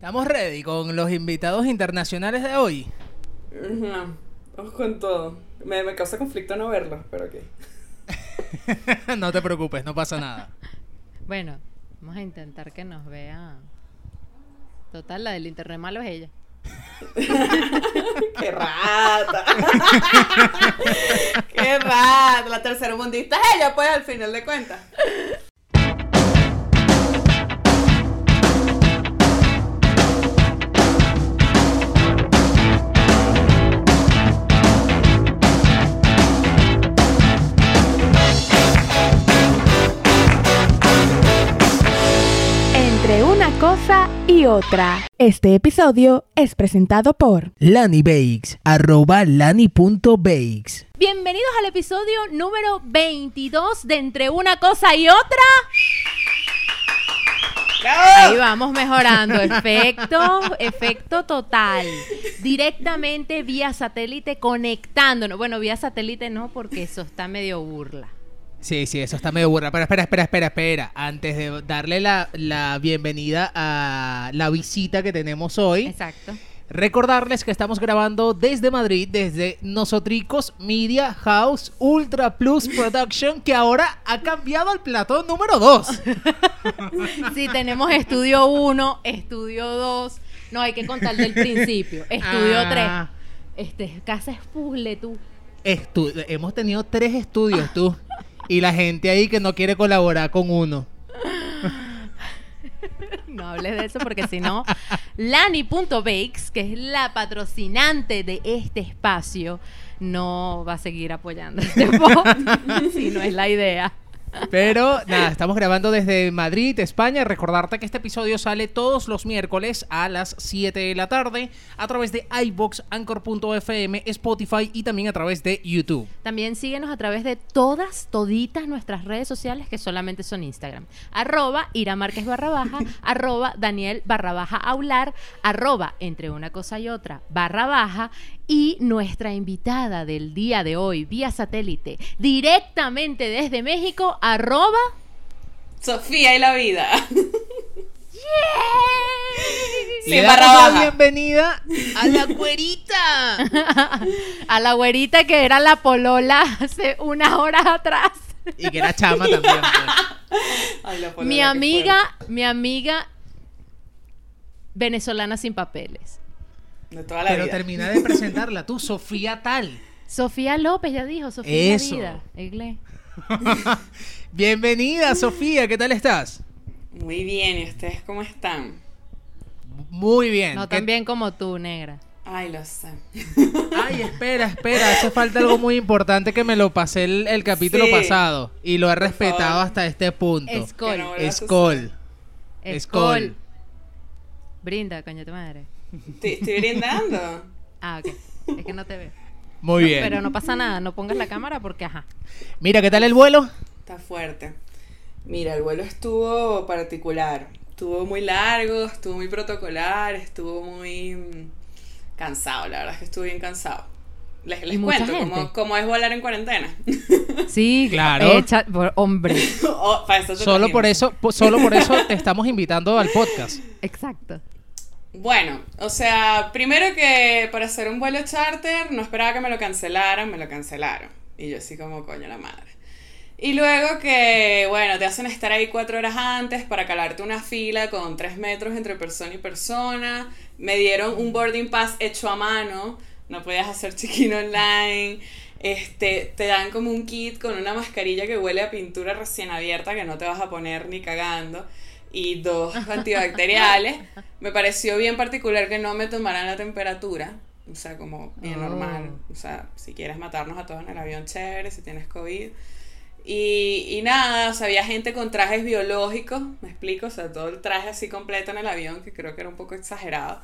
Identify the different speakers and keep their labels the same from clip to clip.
Speaker 1: Estamos ready con los invitados internacionales de hoy.
Speaker 2: Ujú, Vamos con todo. Me, me causa conflicto no verlos, pero ok.
Speaker 1: no te preocupes, no pasa nada.
Speaker 3: Bueno, vamos a intentar que nos vea. Total, la del internet malo es ella.
Speaker 2: ¡Qué rata! ¡Qué rata! La tercera mundista es ella, pues, al final de cuentas.
Speaker 4: Cosa y otra. Este episodio es presentado por
Speaker 1: Lani Bakes, arroba lani.bakes.
Speaker 3: Bienvenidos al episodio número 22 de Entre una cosa y otra. Ahí vamos mejorando. Efecto, efecto total. Directamente vía satélite conectándonos. Bueno, vía satélite no, porque eso está medio burla.
Speaker 1: Sí, sí, eso está medio burra. Pero espera, espera, espera, espera. Antes de darle la, la bienvenida a la visita que tenemos hoy,
Speaker 3: Exacto.
Speaker 1: recordarles que estamos grabando desde Madrid, desde Nosotricos Media House Ultra Plus Production, que ahora ha cambiado al platón número 2.
Speaker 3: Sí, tenemos estudio 1, estudio 2. No, hay que contar del principio. Estudio
Speaker 1: Ah.
Speaker 3: 3. Este, casa es puzzle, tú.
Speaker 1: Estu- hemos tenido tres estudios, tú. Y la gente ahí que no quiere colaborar con uno.
Speaker 3: No hables de eso porque si no, Lani.bakes, que es la patrocinante de este espacio, no va a seguir apoyando este podcast. si no es la idea.
Speaker 1: Pero nada, estamos grabando desde Madrid, España. Recordarte que este episodio sale todos los miércoles a las 7 de la tarde a través de iBox, Anchor.fm, Spotify y también a través de YouTube.
Speaker 3: También síguenos a través de todas, toditas nuestras redes sociales que solamente son Instagram. Arroba Ira Márquez barra baja, arroba Daniel barra baja aular, arroba entre una cosa y otra barra baja y nuestra invitada del día de hoy vía satélite directamente desde México, arroba
Speaker 2: Sofía y la vida.
Speaker 1: Le
Speaker 2: Sí,
Speaker 1: damos la
Speaker 2: baja.
Speaker 1: bienvenida a la güerita.
Speaker 3: a la güerita que era la polola hace unas horas atrás.
Speaker 1: Y que era chama también. pues.
Speaker 2: Ay, la
Speaker 3: Mi amiga, mi amiga venezolana sin papeles.
Speaker 2: Fuerte. De toda la
Speaker 1: Pero
Speaker 2: vida.
Speaker 1: termina de presentarla tú, Sofía Tal.
Speaker 3: Sofía López ya dijo, Sofía
Speaker 1: Eso.
Speaker 3: vida.
Speaker 1: Bienvenida, Sofía, ¿qué tal estás?
Speaker 2: Muy bien, ¿y ustedes cómo están?
Speaker 1: Muy bien.
Speaker 3: No
Speaker 1: ¿Qué-
Speaker 3: tan bien como tú, negra.
Speaker 2: Ay, lo sé.
Speaker 1: Ay, espera, espera, hace falta algo muy importante que me lo pasé el, el capítulo
Speaker 2: Sí.
Speaker 1: pasado y lo he respetado
Speaker 2: favor.
Speaker 1: hasta este punto.
Speaker 3: Escol.
Speaker 2: No
Speaker 1: Escol.
Speaker 3: Escol.
Speaker 1: Escol.
Speaker 3: Brinda, coño tu madre.
Speaker 2: Estoy, estoy brindando.
Speaker 3: Ah, ok. Es que no te veo.
Speaker 1: Muy bien.
Speaker 3: Pero no pasa nada, no pongas la cámara porque ajá.
Speaker 1: Mira, ¿qué tal el vuelo?
Speaker 2: Está fuerte. Mira, el vuelo estuvo particular. Estuvo muy largo, estuvo muy protocolar, estuvo muy mm, cansado. La verdad es que estuve bien cansado. Les, les
Speaker 3: ¿Y mucha
Speaker 2: cuento cómo, cómo es volar en cuarentena.
Speaker 3: Sí,
Speaker 1: Claro.
Speaker 3: Echa- por- hombre.
Speaker 2: Oh, para eso te
Speaker 1: Solo por eso, po- solo por eso te estamos invitando al podcast.
Speaker 3: Exacto.
Speaker 2: Bueno, o sea, primero que para hacer un vuelo charter no esperaba que me lo cancelaran, me lo cancelaron. Y yo así como coño la madre. Y luego que, bueno, te hacen estar ahí cuatro horas antes para calarte una fila con tres metros entre persona y persona. Me dieron un boarding pass hecho a mano, no podías hacer check-in online. Este, te dan como un kit con una mascarilla que huele a pintura recién abierta que no te vas a poner ni cagando y dos antibacteriales. Me pareció bien particular que no me tomaran la temperatura, o sea, como bien
Speaker 3: Oh.
Speaker 2: normal. O sea, si quieres matarnos a todos en el avión, chévere, si tienes COVID. Y, y nada, o sea, había gente con trajes biológicos, me explico, o sea, todo el traje así completo en el avión, que creo que era un poco exagerado.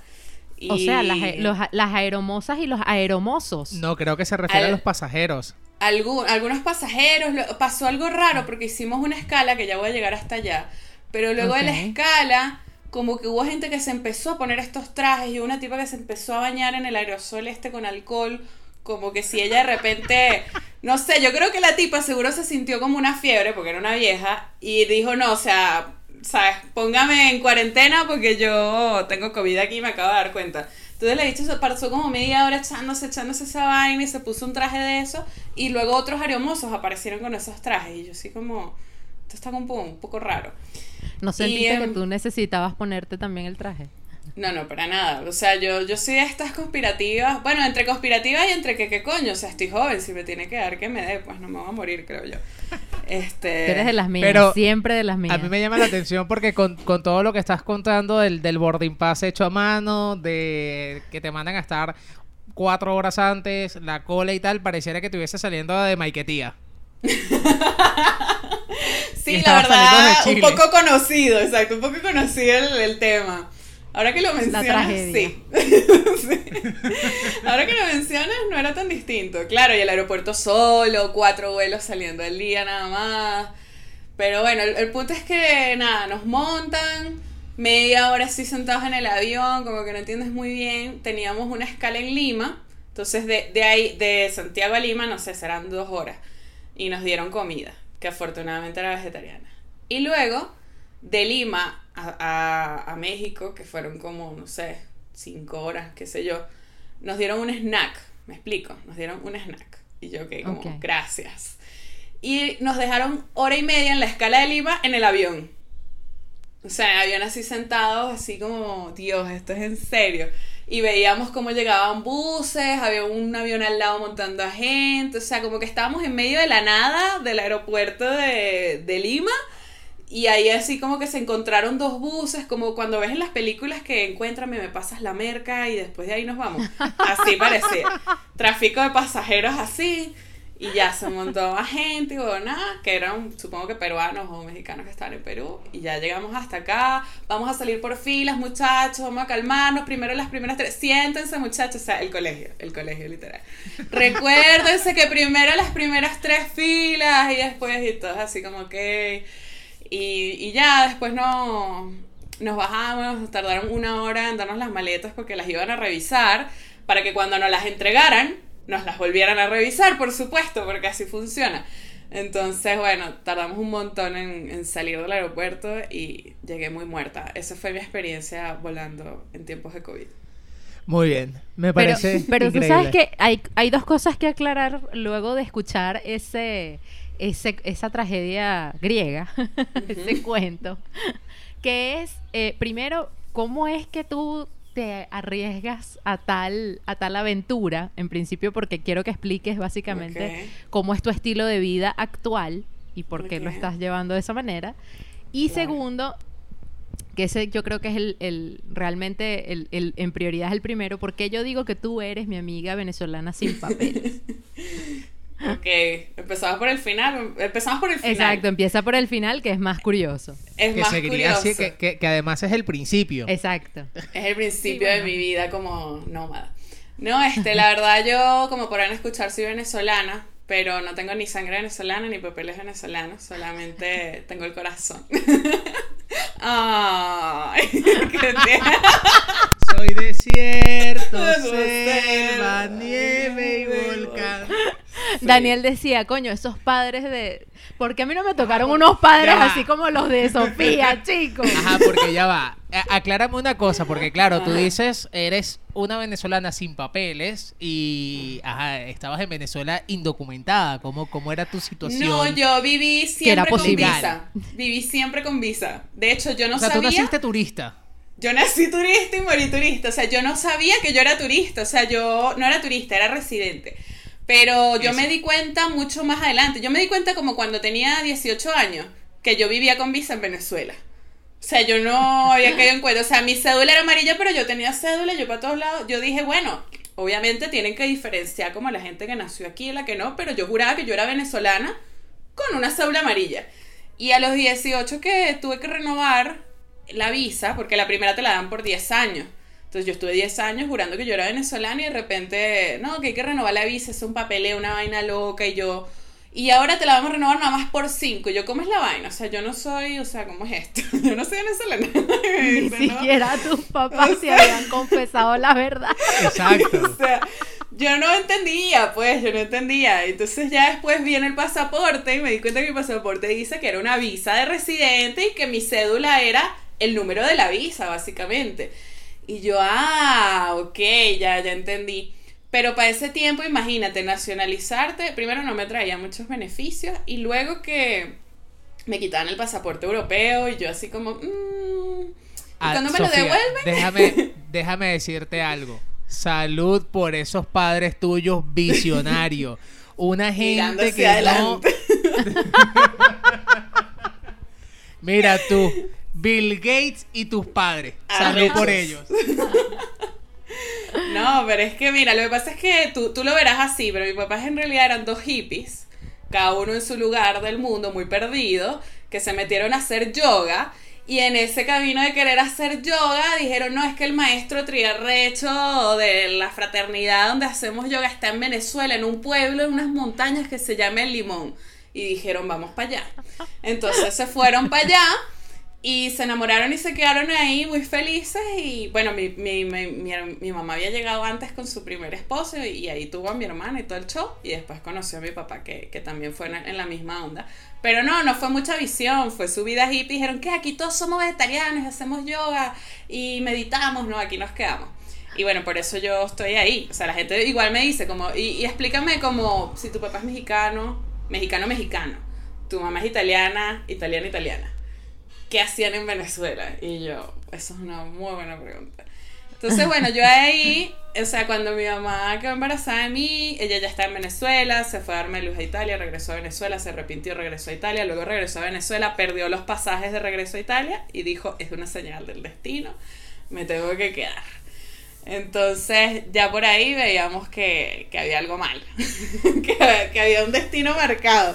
Speaker 3: O sea, las, a- los a- las aeromosas y los aeromosos.
Speaker 1: No, creo que se refiere a los pasajeros.
Speaker 2: algún- algunos pasajeros, lo- pasó algo raro porque hicimos una escala, que ya voy a llegar hasta allá, pero luego de la
Speaker 3: Ok.
Speaker 2: escala, como que hubo gente que se empezó a poner estos trajes y una tipa que se empezó a bañar en el aerosol este con alcohol, como que si ella de repente, no sé, yo creo que la tipa seguro se sintió como una fiebre porque era una vieja y dijo, no, o sea, ¿sabes? Póngame en cuarentena porque yo tengo COVID aquí y me acabo de dar cuenta. Entonces la bicha se pasó como media hora echándose, echándose esa vaina y se puso un traje de eso. Y luego otros areomosos aparecieron con esos trajes. Y yo así como, esto está como un poco raro.
Speaker 3: ¿No sentiste que
Speaker 2: em,
Speaker 3: tú necesitabas ponerte también el traje?
Speaker 2: No, no, para nada. O sea, yo, yo soy de estas conspirativas. Bueno, entre conspirativas y entre que qué coño. O sea, estoy joven. Si me tiene que dar que me dé, pues no me voy a morir, creo yo. Este.
Speaker 3: Tú eres de las mías,
Speaker 1: pero
Speaker 3: siempre de las mías.
Speaker 1: A mí me llama la atención porque con, con todo lo que estás contando del, del boarding pass hecho a mano, de que te mandan a estar cuatro horas antes, la cola y tal, pareciera que estuviese saliendo de Maiquetía.
Speaker 2: Sí, la verdad, un poco conocido, exacto, un poco conocido el, el tema. Ahora que lo mencionas, sí. Sí. Ahora que lo mencionas, no era tan distinto. Claro, y el aeropuerto solo, cuatro vuelos saliendo al día nada más. Pero bueno, el, el punto es que nada, nos montan, media hora así sentados en el avión, como que no entiendes muy bien. Teníamos una escala en Lima, entonces de, de ahí, de Santiago a Lima, no sé, serán dos horas. Y nos dieron comida, que afortunadamente era vegetariana. Y luego, de Lima a, a- a México, que fueron como, no sé, cinco horas, qué sé yo, nos dieron un snack, me explico, nos dieron un snack. Y yo, ok, como, gracias. Y nos dejaron hora y media en la escala de Lima en el avión. O sea, en el avión así sentados, así como, Dios, esto es en serio. Y veíamos cómo llegaban buses, había un avión al lado montando a gente, o sea, como que estábamos en medio de la nada del aeropuerto de, de Lima. Y ahí así como que se encontraron dos buses, como cuando ves en las películas que encuéntrame, me pasas la merca y después de ahí nos vamos. Así parecía. Tráfico de pasajeros así. Y ya se montó más gente, o nada, que eran supongo que peruanos o mexicanos que estaban en Perú. Y ya llegamos hasta acá. Vamos a salir por filas, muchachos, vamos a calmarnos. Primero las primeras tres. Siéntense, muchachos. O sea, el colegio, el colegio literal. Recuérdense que primero las primeras tres filas y después y todos así como que... Y, y ya, después no, nos bajamos, tardaron una hora en darnos las maletas porque las iban a revisar para que cuando nos las entregaran, nos las volvieran a revisar, por supuesto, porque así funciona. Entonces, bueno, tardamos un montón en, en salir del aeropuerto y llegué muy muerta. Esa fue mi experiencia volando en tiempos de COVID.
Speaker 1: Muy bien, me
Speaker 3: Pero,
Speaker 1: parece
Speaker 3: pero tú
Speaker 1: increíble.
Speaker 3: sabes que hay, hay dos cosas que aclarar luego de escuchar ese, ese esa tragedia griega, ese cuento, que es, eh, primero, ¿cómo es que tú te arriesgas a tal, a tal aventura? En principio, porque quiero que expliques básicamente cómo es tu estilo de vida actual y por qué lo estás llevando de esa manera. Y
Speaker 2: Claro.
Speaker 3: segundo, que ese yo creo que es el, el- realmente el, el- en prioridad es el primero, porque yo digo que tú eres mi amiga venezolana sin papeles.
Speaker 2: Ok, empezamos por el final. Empezamos por el final.
Speaker 3: Exacto, empieza por el final, que es más curioso.
Speaker 2: Es
Speaker 1: que
Speaker 2: más curioso.
Speaker 1: así, que, que- que además es el principio.
Speaker 3: Exacto.
Speaker 2: Es el principio
Speaker 3: Sí,
Speaker 2: de mi vida como nómada. No, este, la verdad yo, como podrán escuchar, soy venezolana, pero no tengo ni sangre venezolana ni papeles venezolanos, solamente tengo el corazón. Ay.
Speaker 1: Soy desierto,
Speaker 2: selva,
Speaker 1: nieve y volcán.
Speaker 3: Daniel decía, coño, esos padres de... ¿Por qué a mí no me tocaron unos padres
Speaker 1: ya
Speaker 3: así como los de Sofía, chicos?
Speaker 1: Ajá, porque ya va. A- aclárame una cosa, porque claro, tú dices, eres una venezolana sin papeles y ajá, estabas en Venezuela indocumentada. ¿Cómo, cómo era tu situación?
Speaker 2: No, yo viví
Speaker 3: era
Speaker 2: siempre con
Speaker 3: posible.
Speaker 2: visa. Viví siempre con visa. De hecho, yo no
Speaker 1: o sea, tú
Speaker 2: sabía.
Speaker 1: naciste turista.
Speaker 2: Yo nací turista y morí turista. O sea, yo no sabía que yo era turista. O sea, yo no era turista, era residente. Pero yo
Speaker 1: Eso.
Speaker 2: me di cuenta mucho más adelante. Yo me di cuenta como cuando tenía 18 años, que yo vivía con visa en Venezuela. O sea, yo no había caído en cuenta. O sea, mi cédula era amarilla, pero yo tenía cédula, yo para todos lados. Yo dije, bueno, obviamente tienen que diferenciar como la gente que nació aquí y la que no, pero yo juraba que yo era venezolana con una cédula amarilla. Y a los 18 que tuve que renovar la visa, porque la primera te la dan por 10 años. Entonces yo estuve 10 años jurando que yo era venezolana y de repente, no, que hay que renovar la visa, es un papeleo, una vaina loca y yo... Y ahora te la vamos a renovar nada más por 5. Yo, ¿cómo es la vaina? O sea, yo no soy, o sea, ¿cómo es esto? Yo no soy venezolana.
Speaker 3: Ni
Speaker 2: ¿no?
Speaker 3: siquiera tus papás se habían confesado la verdad.
Speaker 1: Exacto.
Speaker 2: O sea, yo no entendía, pues, yo no entendía. Entonces ya después viene el pasaporte y me di cuenta que mi pasaporte dice que era una visa de residente y que mi cédula era el número de la visa, básicamente. Y yo, ah, ok, ya, ya entendí. Pero para ese tiempo, imagínate, nacionalizarte, primero no me traía muchos beneficios y luego que me quitaban el pasaporte europeo y yo así como, mmm, ¿y
Speaker 1: Ah,
Speaker 2: cuando me lo devuelven?
Speaker 1: Déjame, déjame decirte algo. Salud por esos padres tuyos visionarios. Una gente que no. Mira tú, Bill Gates y tus padres. Salud
Speaker 2: Arrechos.
Speaker 1: por ellos.
Speaker 2: No, pero es que mira, lo que pasa es que tú, tú lo verás así, pero mis papás en realidad eran dos hippies, cada uno en su lugar del mundo, muy perdido, que se metieron a hacer yoga. Y en ese camino de querer hacer yoga, dijeron, no, es que el maestro triarrecho de la fraternidad donde hacemos yoga está en Venezuela, en un pueblo, en unas montañas que se llama El Limón. Y dijeron, vamos para allá. Entonces se fueron para allá y se enamoraron y se quedaron ahí muy felices. Y bueno, mi, mi, mi, mi- mamá había llegado antes con su primer esposo y ahí tuvo a mi hermana y todo el show. Y después conoció a mi papá, que, que también fue en la misma onda. Pero no, no fue mucha visión, fue su vida hippie. Dijeron que aquí todos somos vegetarianos, hacemos yoga y meditamos. No, aquí nos quedamos. Y bueno, por eso yo estoy ahí. O sea, la gente igual me dice como, y, y explícame como si tu papá es mexicano, mexicano, mexicano. Tu mamá es italiana, italiana, italiana. ¿Qué hacían en Venezuela? Y yo, eso es una muy buena pregunta. Entonces, bueno, yo ahí, o sea, cuando mi mamá quedó embarazada de mí, ella ya está en Venezuela, se fue a darme luz a Italia, regresó a Venezuela, se arrepintió, regresó a Italia, luego regresó a Venezuela, perdió los pasajes de regreso a Italia y dijo, es una señal del destino, me tengo que quedar. Entonces, ya por ahí veíamos que, que había algo mal, que, que había un destino marcado.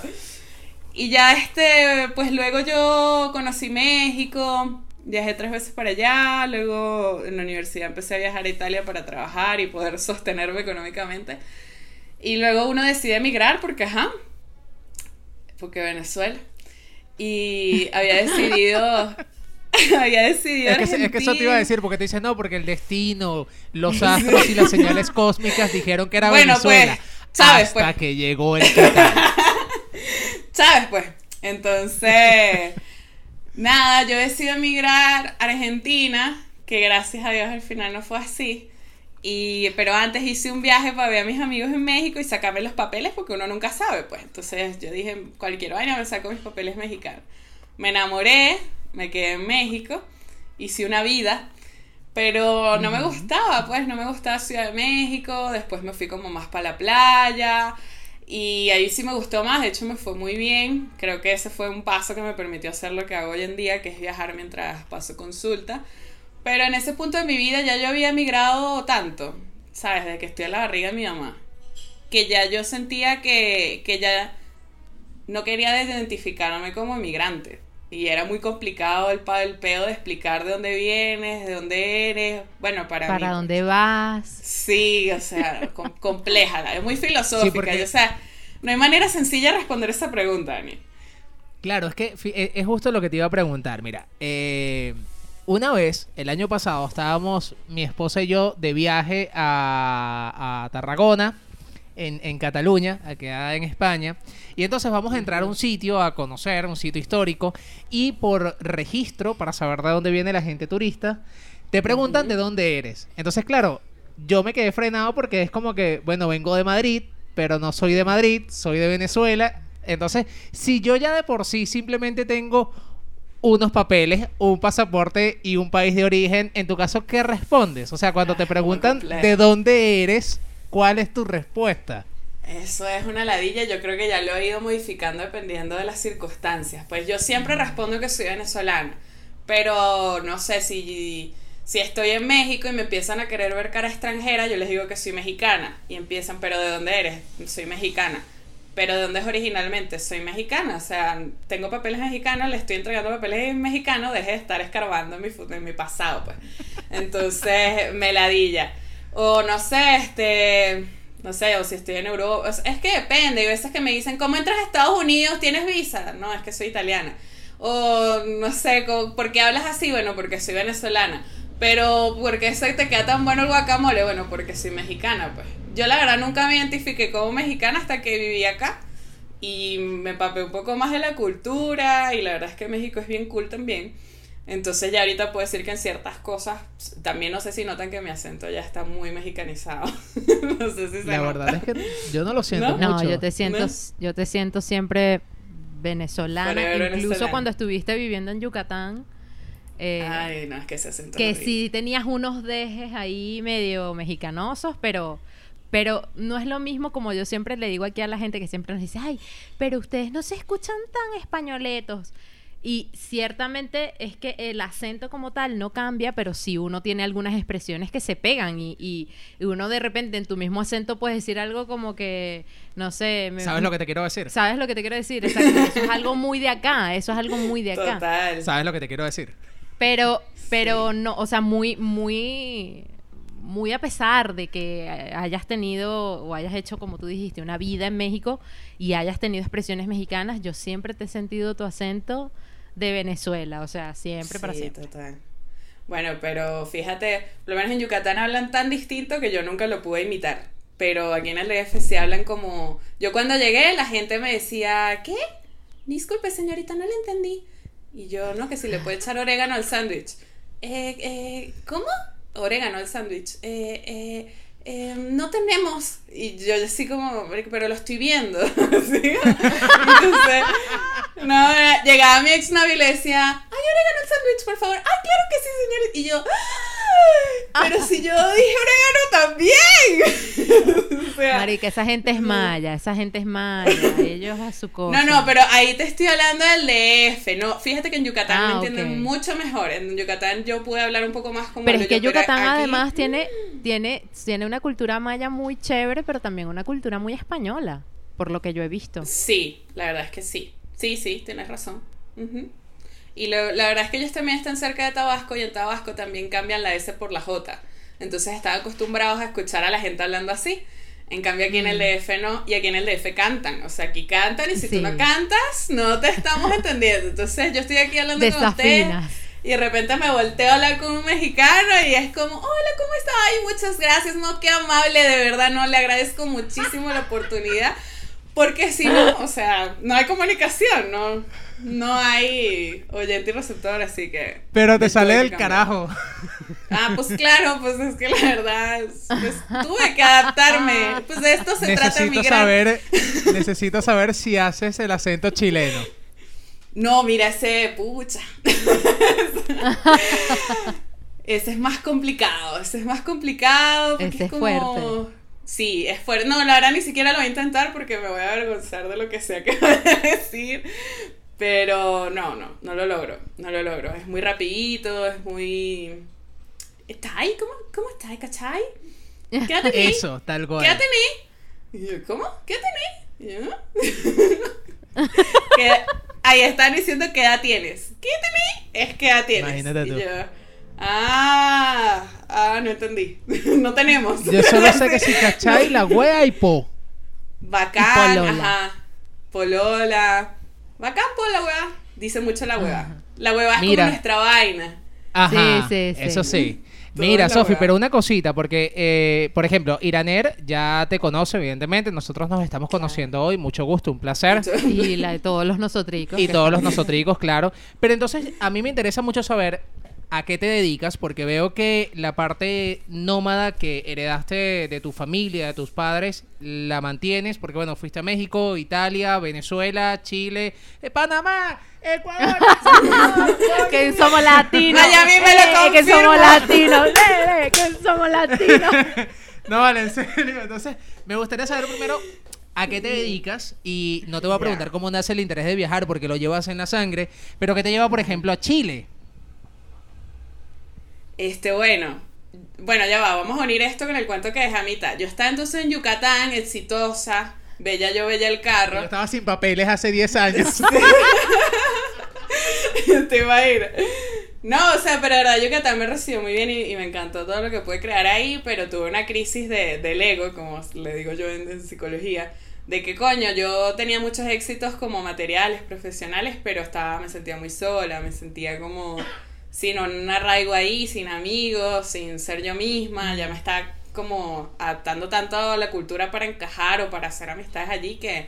Speaker 2: Y ya este, pues luego yo conocí México, viajé tres veces para allá, luego en la universidad empecé a viajar a Italia para trabajar y poder sostenerme económicamente. Y luego uno decide emigrar porque, ajá, porque Venezuela. Y había decidido, había decidido...
Speaker 1: Es que, es que eso te iba a decir, porque te dicen, no, porque el destino, los astros y las señales cósmicas dijeron que era
Speaker 2: Bueno,
Speaker 1: Venezuela.
Speaker 2: pues, sabes,
Speaker 1: hasta
Speaker 2: pues.
Speaker 1: que llegó el que tal.
Speaker 2: ¿Sabes? Pues. Entonces, nada, yo decido emigrar a Argentina, que gracias a Dios al final no fue así. Y, pero antes hice un viaje para ver a mis amigos en México y sacarme los papeles porque uno nunca sabe, pues. Entonces yo dije, cualquier vaina me saco mis papeles mexicanos. Me enamoré, me quedé en México, hice una vida, pero no me gustaba, pues no me gustaba Ciudad de México, después me fui como más para la playa y ahí sí me gustó más, de hecho me fue muy bien, creo que ese fue un paso que me permitió hacer lo que hago hoy en día, que es viajar mientras paso consulta, pero en ese punto de mi vida ya yo había migrado tanto, ¿sabes? Desde que estoy en la barriga de mi mamá, que ya yo sentía que, que ya no quería identificarme como inmigrante. Y era muy complicado el, pa- el pedo de explicar de dónde vienes, de dónde eres. Bueno, para, mí.
Speaker 3: ¿Para dónde vas?
Speaker 2: Sí, o sea, com- compleja, es muy filosófica.
Speaker 1: porque-
Speaker 2: y, o sea, no hay manera sencilla de responder esa pregunta, Dani.
Speaker 1: Claro, es que e- es justo lo que te iba a preguntar. Mira, eh, una vez, el año pasado, estábamos mi esposa y yo de viaje a, a Tarragona, en, en Cataluña, a quedada en España. Y entonces vamos a entrar a un sitio a conocer, un sitio histórico. Y por registro, para saber de dónde viene la gente turista, te preguntan de dónde eres. Entonces, claro, yo me quedé frenado porque es como que, bueno, vengo de Madrid, pero no soy de Madrid, soy de Venezuela. Entonces, si yo ya de por sí simplemente tengo unos papeles, un pasaporte y un país de origen, en tu caso, ¿qué respondes? O sea, cuando te preguntan de dónde eres, ¿cuál es tu respuesta?
Speaker 2: Eso es una ladilla, yo creo que ya lo he ido modificando dependiendo de las circunstancias. Pues yo siempre respondo que soy venezolana, pero no sé si, si estoy en México y me empiezan a querer ver cara extranjera, yo les digo que soy mexicana y empiezan, pero ¿de dónde eres? Soy mexicana. Pero ¿de dónde es originalmente? Soy mexicana, o sea, tengo papeles mexicanos, le estoy entregando papeles mexicanos, deje de estar escarbando en mi, en mi pasado, pues. Entonces, me ladilla. O no sé, este, no sé, o si estoy en Europa. es que depende. Hay veces que me dicen, ¿cómo entras a Estados Unidos? ¿Tienes visa? No, es que soy italiana. O no sé, ¿por qué hablas así? Bueno, porque soy venezolana. Pero, ¿por qué se te queda tan bueno el guacamole? Bueno, porque soy mexicana, pues. yo la verdad nunca me identifiqué como mexicana hasta que viví acá y me papé un poco más de la cultura y la verdad es que México es bien cool también. Entonces ya ahorita puedo decir que en ciertas cosas, también no sé si notan que mi acento ya está muy mexicanizado. no sé si se
Speaker 1: La
Speaker 2: nota.
Speaker 1: verdad es que yo no lo siento
Speaker 2: ¿No?
Speaker 1: mucho.
Speaker 3: No, yo te siento,
Speaker 2: ¿No?
Speaker 3: yo te siento siempre venezolana,
Speaker 2: Forever
Speaker 3: incluso
Speaker 2: venezolana.
Speaker 3: cuando estuviste viviendo en Yucatán. eh,
Speaker 2: Ay, no, es que ese acento
Speaker 3: que sí tenías unos dejes ahí medio mexicanosos, pero pero no es lo mismo como yo siempre le digo aquí a la gente que siempre nos dice, ay, pero ustedes no se escuchan tan españoletos. Y ciertamente es que el acento como tal no cambia, pero sí uno tiene algunas expresiones que se pegan y, y- y uno de repente en tu mismo acento puedes decir algo como que, no sé, me-
Speaker 1: ¿Sabes lo que te quiero decir?
Speaker 3: ¿Sabes lo que te quiero decir? Exacto. Eso es algo muy de acá, eso es algo muy de acá.
Speaker 2: Total.
Speaker 1: ¿Sabes lo que te quiero decir?
Speaker 3: Pero, pero no, o sea, muy, muy, muy a pesar de que hayas tenido o hayas hecho, como tú dijiste, una vida en México y hayas tenido expresiones mexicanas, yo siempre te he sentido tu acento de Venezuela, o sea, siempre para siempre.
Speaker 2: total. Bueno, pero fíjate, por lo menos en Yucatán hablan tan distinto que yo nunca lo pude imitar. Pero aquí en el DF se hablan como... Yo cuando llegué la gente me decía, ¿qué? Disculpe señorita, no le entendí. Y yo, no, que si le puede echar orégano al sándwich. Eh, eh, ¿Cómo? Orégano al sándwich. Eh, eh, eh, no tenemos. Y yo así como, pero lo estoy viendo. ¿sí? Llegaba mi ex novio y le decía, ay, orégano al sándwich, por favor. Ay, claro que sí, señor. Y yo, "Ay, pero si yo dije orégano también. o sea,
Speaker 3: Marica, esa gente es maya, esa gente es maya, ellos a su cosa.
Speaker 2: no, no, pero ahí te estoy hablando del DF, no, fíjate que en Yucatán
Speaker 3: Ah,
Speaker 2: me entienden mucho mejor, en Yucatán yo pude hablar un poco más como
Speaker 3: Pero es que
Speaker 2: yo, pero
Speaker 3: Yucatán
Speaker 2: aquí-
Speaker 3: además tiene, tiene, tiene una cultura maya muy chévere, pero también una cultura muy española, por lo que yo he visto.
Speaker 2: Sí, la verdad es que sí, sí, sí, tienes razón. Ujú. Y lo- la verdad es que ellos también están cerca de Tabasco y en Tabasco también cambian la S por la J, entonces están acostumbrados a escuchar a la gente hablando así. En cambio aquí en el DF no, y aquí en el DF cantan, o sea, aquí cantan y si
Speaker 3: Sí.
Speaker 2: tú no cantas, no te estamos entendiendo. Entonces yo estoy aquí hablando con ustedes
Speaker 3: Desafinas.
Speaker 2: Y de repente me volteo a hablar con un mexicano y es como, hola, ¿cómo está? Ay, muchas gracias, no, qué amable, de verdad, no, le agradezco muchísimo la oportunidad. Porque si no, o sea, no hay comunicación, no, no hay oyente y receptor, así que...
Speaker 1: Pero te sale del carajo.
Speaker 2: Ah, pues claro, pues es que la verdad, pues tuve que adaptarme. Pues de esto se trata mi
Speaker 1: Necesito
Speaker 2: gran...
Speaker 1: saber, necesito saber si haces el acento chileno.
Speaker 2: No, mira ese pucha. ese es más complicado, ese es más complicado. Porque
Speaker 3: Ese
Speaker 2: es
Speaker 3: es
Speaker 2: como...
Speaker 3: fuerte.
Speaker 2: Sí, es fuerte. No, la verdad ni siquiera lo voy a intentar porque me voy a avergonzar de lo que sea que vaya a decir. Pero no, no, no lo logro, no lo logro. Es muy rapidito, es muy... ¿Está ahí? ¿Cómo, cómo está ahí, cachai? Quédate ahí.
Speaker 1: Eso, tal cual.
Speaker 2: Quédate ahí. Y yo, ¿cómo? Quédate ahí. Y yo, Que- ahí están diciendo qué edad tienes. Quédate ahí. Es qué edad tienes.
Speaker 1: Imagínate
Speaker 2: Y
Speaker 1: tú.
Speaker 2: yo, ah, ah, no entendí. no tenemos.
Speaker 1: Yo solo sé que si cachai, la wea y po.
Speaker 2: Bacán,
Speaker 3: Y polola.
Speaker 2: ajá. Polola. Bacán, pola, wea. Dice mucho la wea. La wea es
Speaker 1: Mira.
Speaker 2: como nuestra vaina.
Speaker 1: Ajá,
Speaker 3: Sí, sí, sí.
Speaker 1: eso sí. Mira,
Speaker 2: la
Speaker 1: Sofi, pero una cosita, porque, eh, por ejemplo, Iraner ya te conoce, evidentemente. Nosotros nos estamos conociendo hoy. Mucho gusto, un placer.
Speaker 3: Y la de todos los nosotricos.
Speaker 1: Y todos los nosotricos, claro. Pero entonces, a mí me interesa mucho saber a qué te dedicas, porque veo que la parte nómada que heredaste de tu familia, de tus padres, la mantienes, porque bueno, fuiste a México, Italia, Venezuela, Chile, eh, Panamá, Ecuador.
Speaker 3: que somos latinos.
Speaker 2: Ay, a mí me lo
Speaker 3: Eh, que somos latinos. eh, eh, que somos latinos.
Speaker 1: no, vale, en serio. Entonces, me gustaría saber primero a qué te dedicas y no te voy a preguntar cómo nace el interés de viajar porque lo llevas en la sangre, pero qué te lleva, por ejemplo, a Chile.
Speaker 2: Este, bueno. Bueno, ya va, vamos a unir esto con el cuento que dejé a mitad. Yo estaba entonces en Yucatán, exitosa, bella yo, bella el
Speaker 1: Yo
Speaker 2: carro.
Speaker 1: estaba sin papeles hace 10 años.
Speaker 2: Te iba a ir. No, o sea, pero la verdad Yucatán me recibió muy bien y, y me encantó todo lo que pude crear ahí, pero tuve una crisis de, del ego, como le digo yo en, en psicología, de que coño, yo tenía muchos éxitos como materiales, profesionales, pero estaba, me sentía muy sola, me sentía como sin un arraigo ahí, sin amigos, sin ser yo misma, ya me estaba como adaptando tanto a la cultura para encajar o para hacer amistades allí que,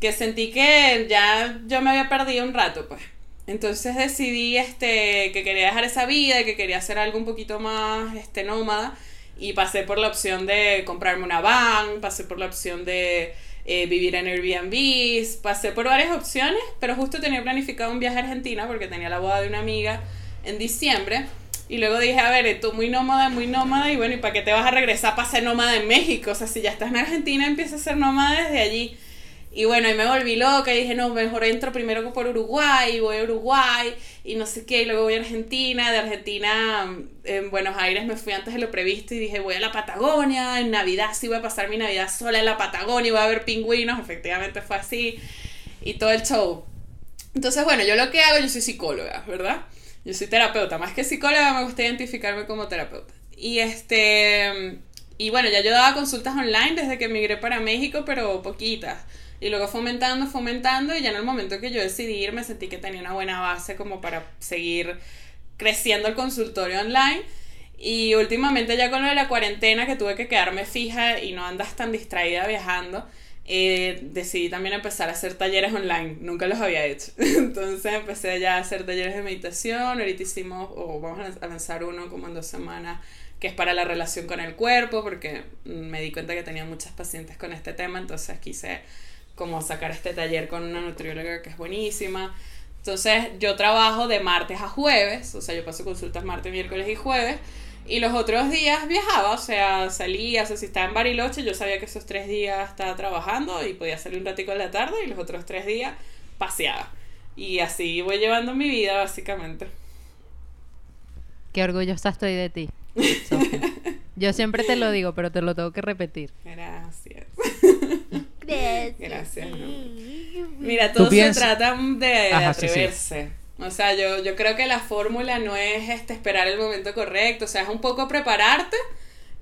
Speaker 2: que sentí que ya yo me había perdido un rato, pues. Entonces decidí este, que quería dejar esa vida y que quería hacer algo un poquito más este, nómada y pasé por la opción de comprarme una van, pasé por la opción de eh, vivir en Airbnb, pasé por varias opciones, pero justo tenía planificado un viaje a Argentina porque tenía la boda de una amiga en diciembre. Y luego dije, a ver, tú muy nómada, muy nómada, y bueno, ¿y para qué te vas a regresar para ser nómada en México? O sea, si ya estás en Argentina, empieza a ser nómada desde allí. Y bueno, y me volví loca y dije, no, mejor entro primero por Uruguay, voy a Uruguay y no sé qué, y luego voy a Argentina. De Argentina, en Buenos Aires me fui antes de lo previsto y dije, voy a la Patagonia, en Navidad sí voy a pasar mi Navidad sola en la Patagonia, voy a ver pingüinos, efectivamente fue así, y todo el show. Entonces, bueno, yo lo que hago, yo soy psicóloga, ¿verdad? Yo soy terapeuta, más que psicóloga me gusta identificarme como terapeuta. Y este, y bueno, ya yo daba consultas online desde que emigré para México, pero poquitas. Y luego fomentando, fomentando, y ya en el momento que yo decidí ir, me sentí que tenía una buena base como para seguir creciendo el consultorio online. Y últimamente ya con lo de la cuarentena, que tuve que quedarme fija y no andas tan distraída viajando, eh, decidí también empezar a hacer talleres online. Nunca los había hecho. Entonces empecé ya a hacer talleres de meditación. Ahorita hicimos, o vamos a lanzar uno como en dos semanas, que es para la relación con el cuerpo, porque me di cuenta que tenía muchas pacientes con este tema, entonces quise como sacar este taller con una nutrióloga que es buenísima. Entonces yo trabajo de martes a jueves, o sea, yo paso consultas martes, miércoles y jueves. Y los otros días viajaba, o sea, salía, o sea, si estaba en Bariloche, yo sabía que esos tres días estaba trabajando y podía salir un ratico en la tarde y los otros tres días paseaba. Y así voy llevando mi vida, básicamente.
Speaker 3: Qué orgullosa estoy de ti. Sofía. Yo siempre te lo digo, pero te lo tengo que repetir.
Speaker 2: Gracias.
Speaker 3: Gracias.
Speaker 2: Gracias. ¿no? Mira, todo se trata de
Speaker 1: Ajá, sí, sí.
Speaker 2: O sea, yo, yo creo que la fórmula no es este, esperar el momento correcto, o sea, es un poco prepararte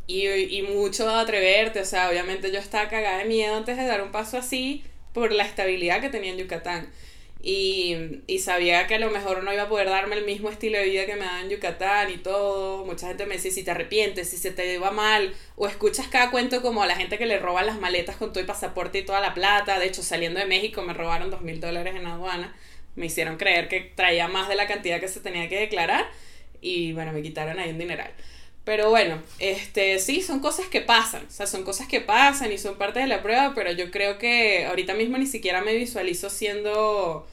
Speaker 2: y, y mucho atreverte. O sea, obviamente yo estaba cagada de miedo antes de dar un paso así por la estabilidad que tenía en Yucatán. Y, y sabía que a lo mejor no iba a poder darme el mismo estilo de vida que me da en Yucatán y todo. Mucha gente me dice si te arrepientes, si se te va mal, o escuchas cada cuento como a la gente que le roban las maletas con todo el pasaporte y toda la plata. De hecho, saliendo de México me robaron dos mil dólares en aduana. Me hicieron creer que traía más de la cantidad que se tenía que declarar y bueno, me quitaron ahí un dineral. Pero bueno, este sí, son cosas que pasan, o sea, son cosas que pasan y son parte de la prueba, pero yo creo que ahorita mismo ni siquiera me visualizo siendo...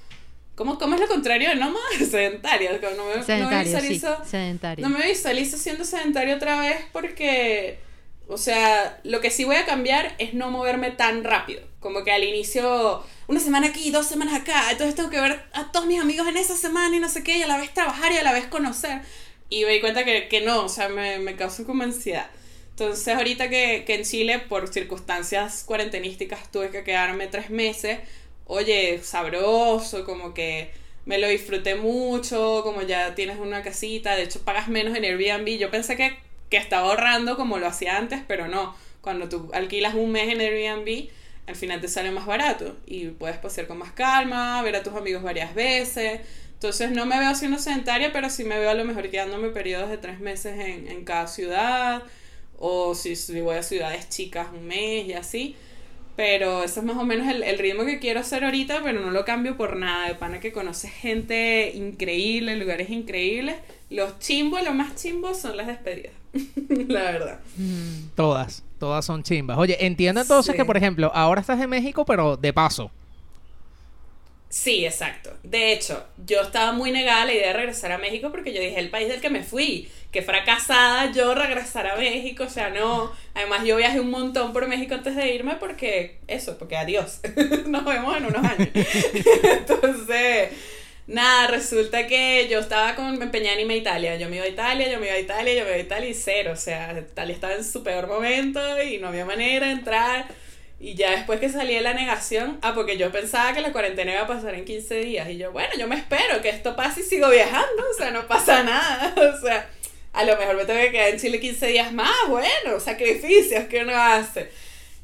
Speaker 2: ¿Cómo, cómo es lo contrario de nómada? Sedentaria. como No me, no me
Speaker 3: Sedentario, sí.
Speaker 2: visualizo,
Speaker 3: Sedentario.
Speaker 2: no me visualizo siendo sedentario otra vez porque, o sea, lo que sí voy a cambiar es no moverme tan rápido. Como que al inicio, una semana aquí, dos semanas acá, entonces tengo que ver a todos mis amigos en esa semana y no sé qué, y a la vez trabajar y a la vez conocer. Y me di cuenta que, que no, o sea, me, me causó como ansiedad. Entonces, ahorita que, que en Chile, por circunstancias cuarentenísticas, tuve que quedarme tres meses, oye, sabroso, como que me lo disfruté mucho, como ya tienes una casita, de hecho pagas menos en Airbnb. Yo pensé que, que estaba ahorrando como lo hacía antes, pero no. Cuando tú alquilas un mes en Airbnb, al final te sale más barato y puedes pasear con más calma, ver a tus amigos varias veces. Entonces no me veo siendo sedentaria, pero sí me veo a lo mejor quedándome periodos de tres meses en, cada ciudad, o si, si voy a ciudades chicas un mes y así. Pero ese es más o menos el, el ritmo que quiero hacer ahorita, pero no lo cambio por nada. De pana que conoces gente increíble, lugares increíbles. Los chimbos, lo más chimbos son las despedidas. La verdad.
Speaker 3: Mm.
Speaker 1: Todas, todas son chimbas. Oye, entiendo entonces
Speaker 2: Sí.
Speaker 1: que, por ejemplo, ahora estás en México, pero de paso.
Speaker 2: Sí, exacto. De hecho, yo estaba muy negada a la idea de regresar a México porque yo dije, el país del que me fui, que fracasada yo regresar a México, o sea, no. Además, yo viajé un montón por México antes de irme porque, eso, porque adiós, nos vemos en unos años. Entonces, nada, resulta que yo estaba con, me empeñada en a Italia. Yo me iba a Italia, yo me iba a Italia, yo me iba a Italia y cero. O sea, Italia estaba en su peor momento y no había manera de entrar. Y ya después que salí de la negación, ah, porque yo pensaba que la cuarentena iba a pasar en 15 días. Y yo, bueno, yo me espero que esto pase y sigo viajando. O sea, no pasa nada. O sea, a lo mejor me tengo que quedar en Chile 15 días más. Bueno, sacrificios que uno hace.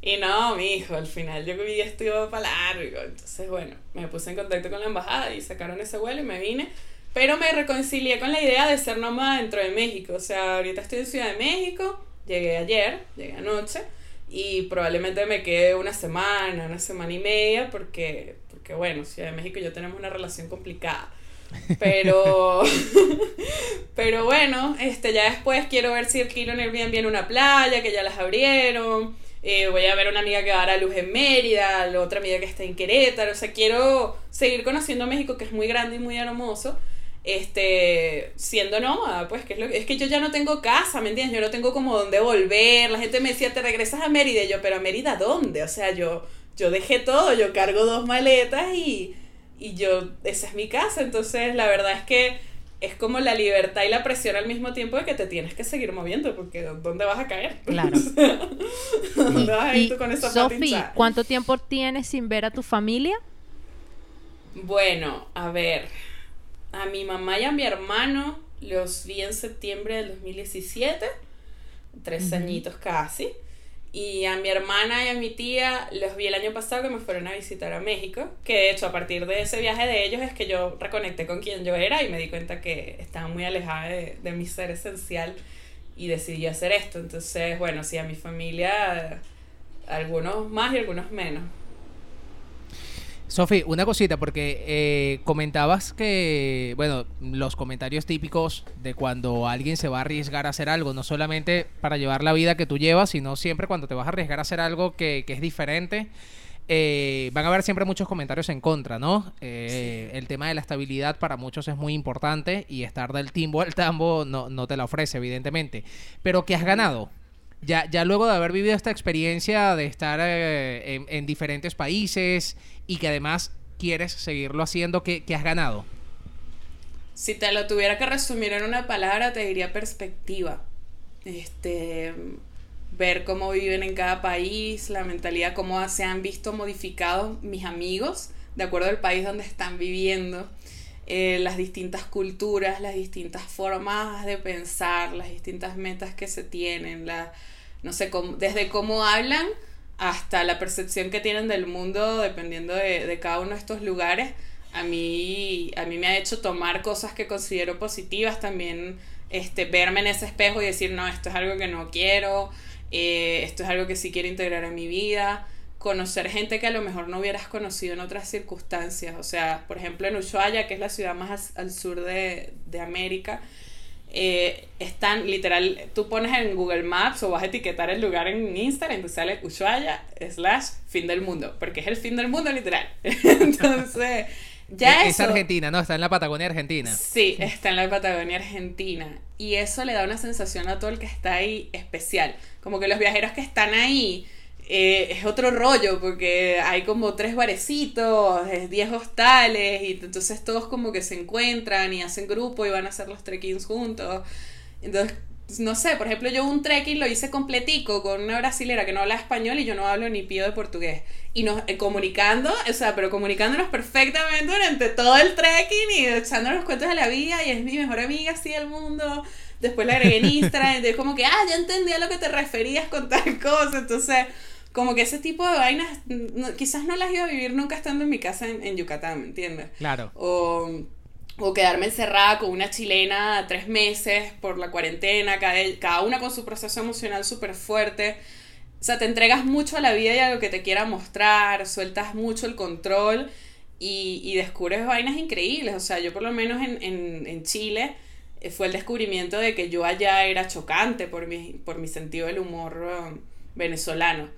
Speaker 2: Y no, mi hijo, al final yo vi esto iba para largo. Entonces, bueno, me puse en contacto con la embajada y sacaron ese vuelo y me vine. Pero me reconcilié con la idea de ser nómada dentro de México. O sea, ahorita estoy en Ciudad de México. Llegué ayer, llegué anoche y probablemente me quede una semana, una semana y media porque, porque bueno, Ciudad de México y yo tenemos una relación complicada. Pero, pero bueno, este, ya después quiero ver si alquilo en Airbnb en una playa, que ya las abrieron. Eh, voy a ver una amiga que va a dar a luz en Mérida, la otra amiga que está en Querétaro. O sea, quiero seguir conociendo México, que es muy grande y muy hermoso. Este, siendo nómada, pues, que es, lo que, es que yo ya no tengo casa, ¿me entiendes? Yo no tengo como dónde volver. La gente me decía, ¿te regresas a Mérida? Y yo, ¿pero a Mérida dónde? O sea, yo, yo dejé todo, yo cargo dos maletas y, y yo, esa es mi casa. Entonces, la verdad es que es como la libertad y la presión al mismo tiempo de que te tienes que seguir moviendo, porque ¿dónde vas a caer?
Speaker 3: Claro.
Speaker 2: ¿Dónde vas a ir tú con esa
Speaker 3: Sofi? ¿cuánto tiempo tienes sin ver a tu familia?
Speaker 2: Bueno, a ver, a mi mamá y a mi hermano los vi en septiembre del 2017, tres añitos casi. Y a mi hermana y a mi tía los vi el año pasado que me fueron a visitar a México. Que de hecho, a partir de ese viaje de ellos es que yo reconecté con quien yo era y me di cuenta que estaba muy alejada de, de mi ser esencial y decidí hacer esto. Entonces, bueno, sí, a mi familia, algunos más y algunos menos.
Speaker 1: Sofi, una cosita, porque eh, comentabas que, bueno, los comentarios típicos de cuando alguien se va a arriesgar a hacer algo, no solamente para llevar la vida que tú llevas, sino siempre cuando te vas a arriesgar a hacer algo que, que es diferente, eh, van a haber siempre muchos comentarios en contra, ¿no? Eh, El tema de la estabilidad para muchos es muy importante y estar del timbo al tambo no, no te la ofrece, evidentemente. Pero que has ganado. Ya, ya luego de haber vivido esta experiencia de estar eh, en, en diferentes países y que además quieres seguirlo haciendo, ¿qué, has ganado?
Speaker 2: Si te lo tuviera que resumir en una palabra, te diría perspectiva. Este, ver cómo viven en cada país, la mentalidad, cómo se han visto modificados mis amigos de acuerdo al país donde están viviendo, eh, las distintas culturas, las distintas formas de pensar, las distintas metas que se tienen, la, no sé, cómo- desde cómo hablan hasta la percepción que tienen del mundo dependiendo de, de cada uno de estos lugares. A mí, a mí me ha hecho tomar cosas que considero positivas, también este, verme en ese espejo y decir, no, esto es algo que no quiero, eh, esto es algo que sí quiero integrar en mi vida, conocer gente que a lo mejor no hubieras conocido en otras circunstancias, o sea, por ejemplo en Ushuaia, que es la ciudad más al sur de, de América, eh, están literal, tú pones en Google Maps o vas a etiquetar el lugar en Instagram y te sale Ushuaia slash fin del mundo, porque es el fin del mundo literal. Entonces, ya
Speaker 1: es
Speaker 2: eso...
Speaker 1: Argentina, ¿no? Está en la Patagonia Argentina.
Speaker 2: Sí, está en la Patagonia Argentina. Y eso le da una sensación a todo el que está ahí especial. Como que los viajeros que están ahí eh, es otro rollo, porque hay como tres barecitos, eh, diez hostales, y entonces todos como que se encuentran y hacen grupo y van a hacer los trekkings juntos. Entonces, no sé, por ejemplo, yo un trekking lo hice completico con una brasilera que no habla español y yo no hablo ni pío de portugués. Y nos eh, comunicando, o sea, pero comunicándonos perfectamente durante todo el trekking y echándonos cuentos de la vida y es mi mejor amiga así del mundo. Después la agregué en Instagram, entonces como que, ah, ya entendí a lo que te referías con tal cosa. Entonces, como que ese tipo de vainas, no- quizás no las iba a vivir nunca estando en mi casa en, en Yucatán, ¿me entiendes?
Speaker 1: Claro.
Speaker 2: o, o quedarme encerrada con una chilena tres meses por la cuarentena, cada, cada una con su proceso emocional súper fuerte. O sea, te entregas mucho a la vida y a lo que te quiera mostrar, sueltas mucho el control y, y descubres vainas increíbles. O sea, yo por lo menos en, en, en Chile eh, fue el descubrimiento de que yo allá era chocante por mi, por mi sentido del humor um, venezolano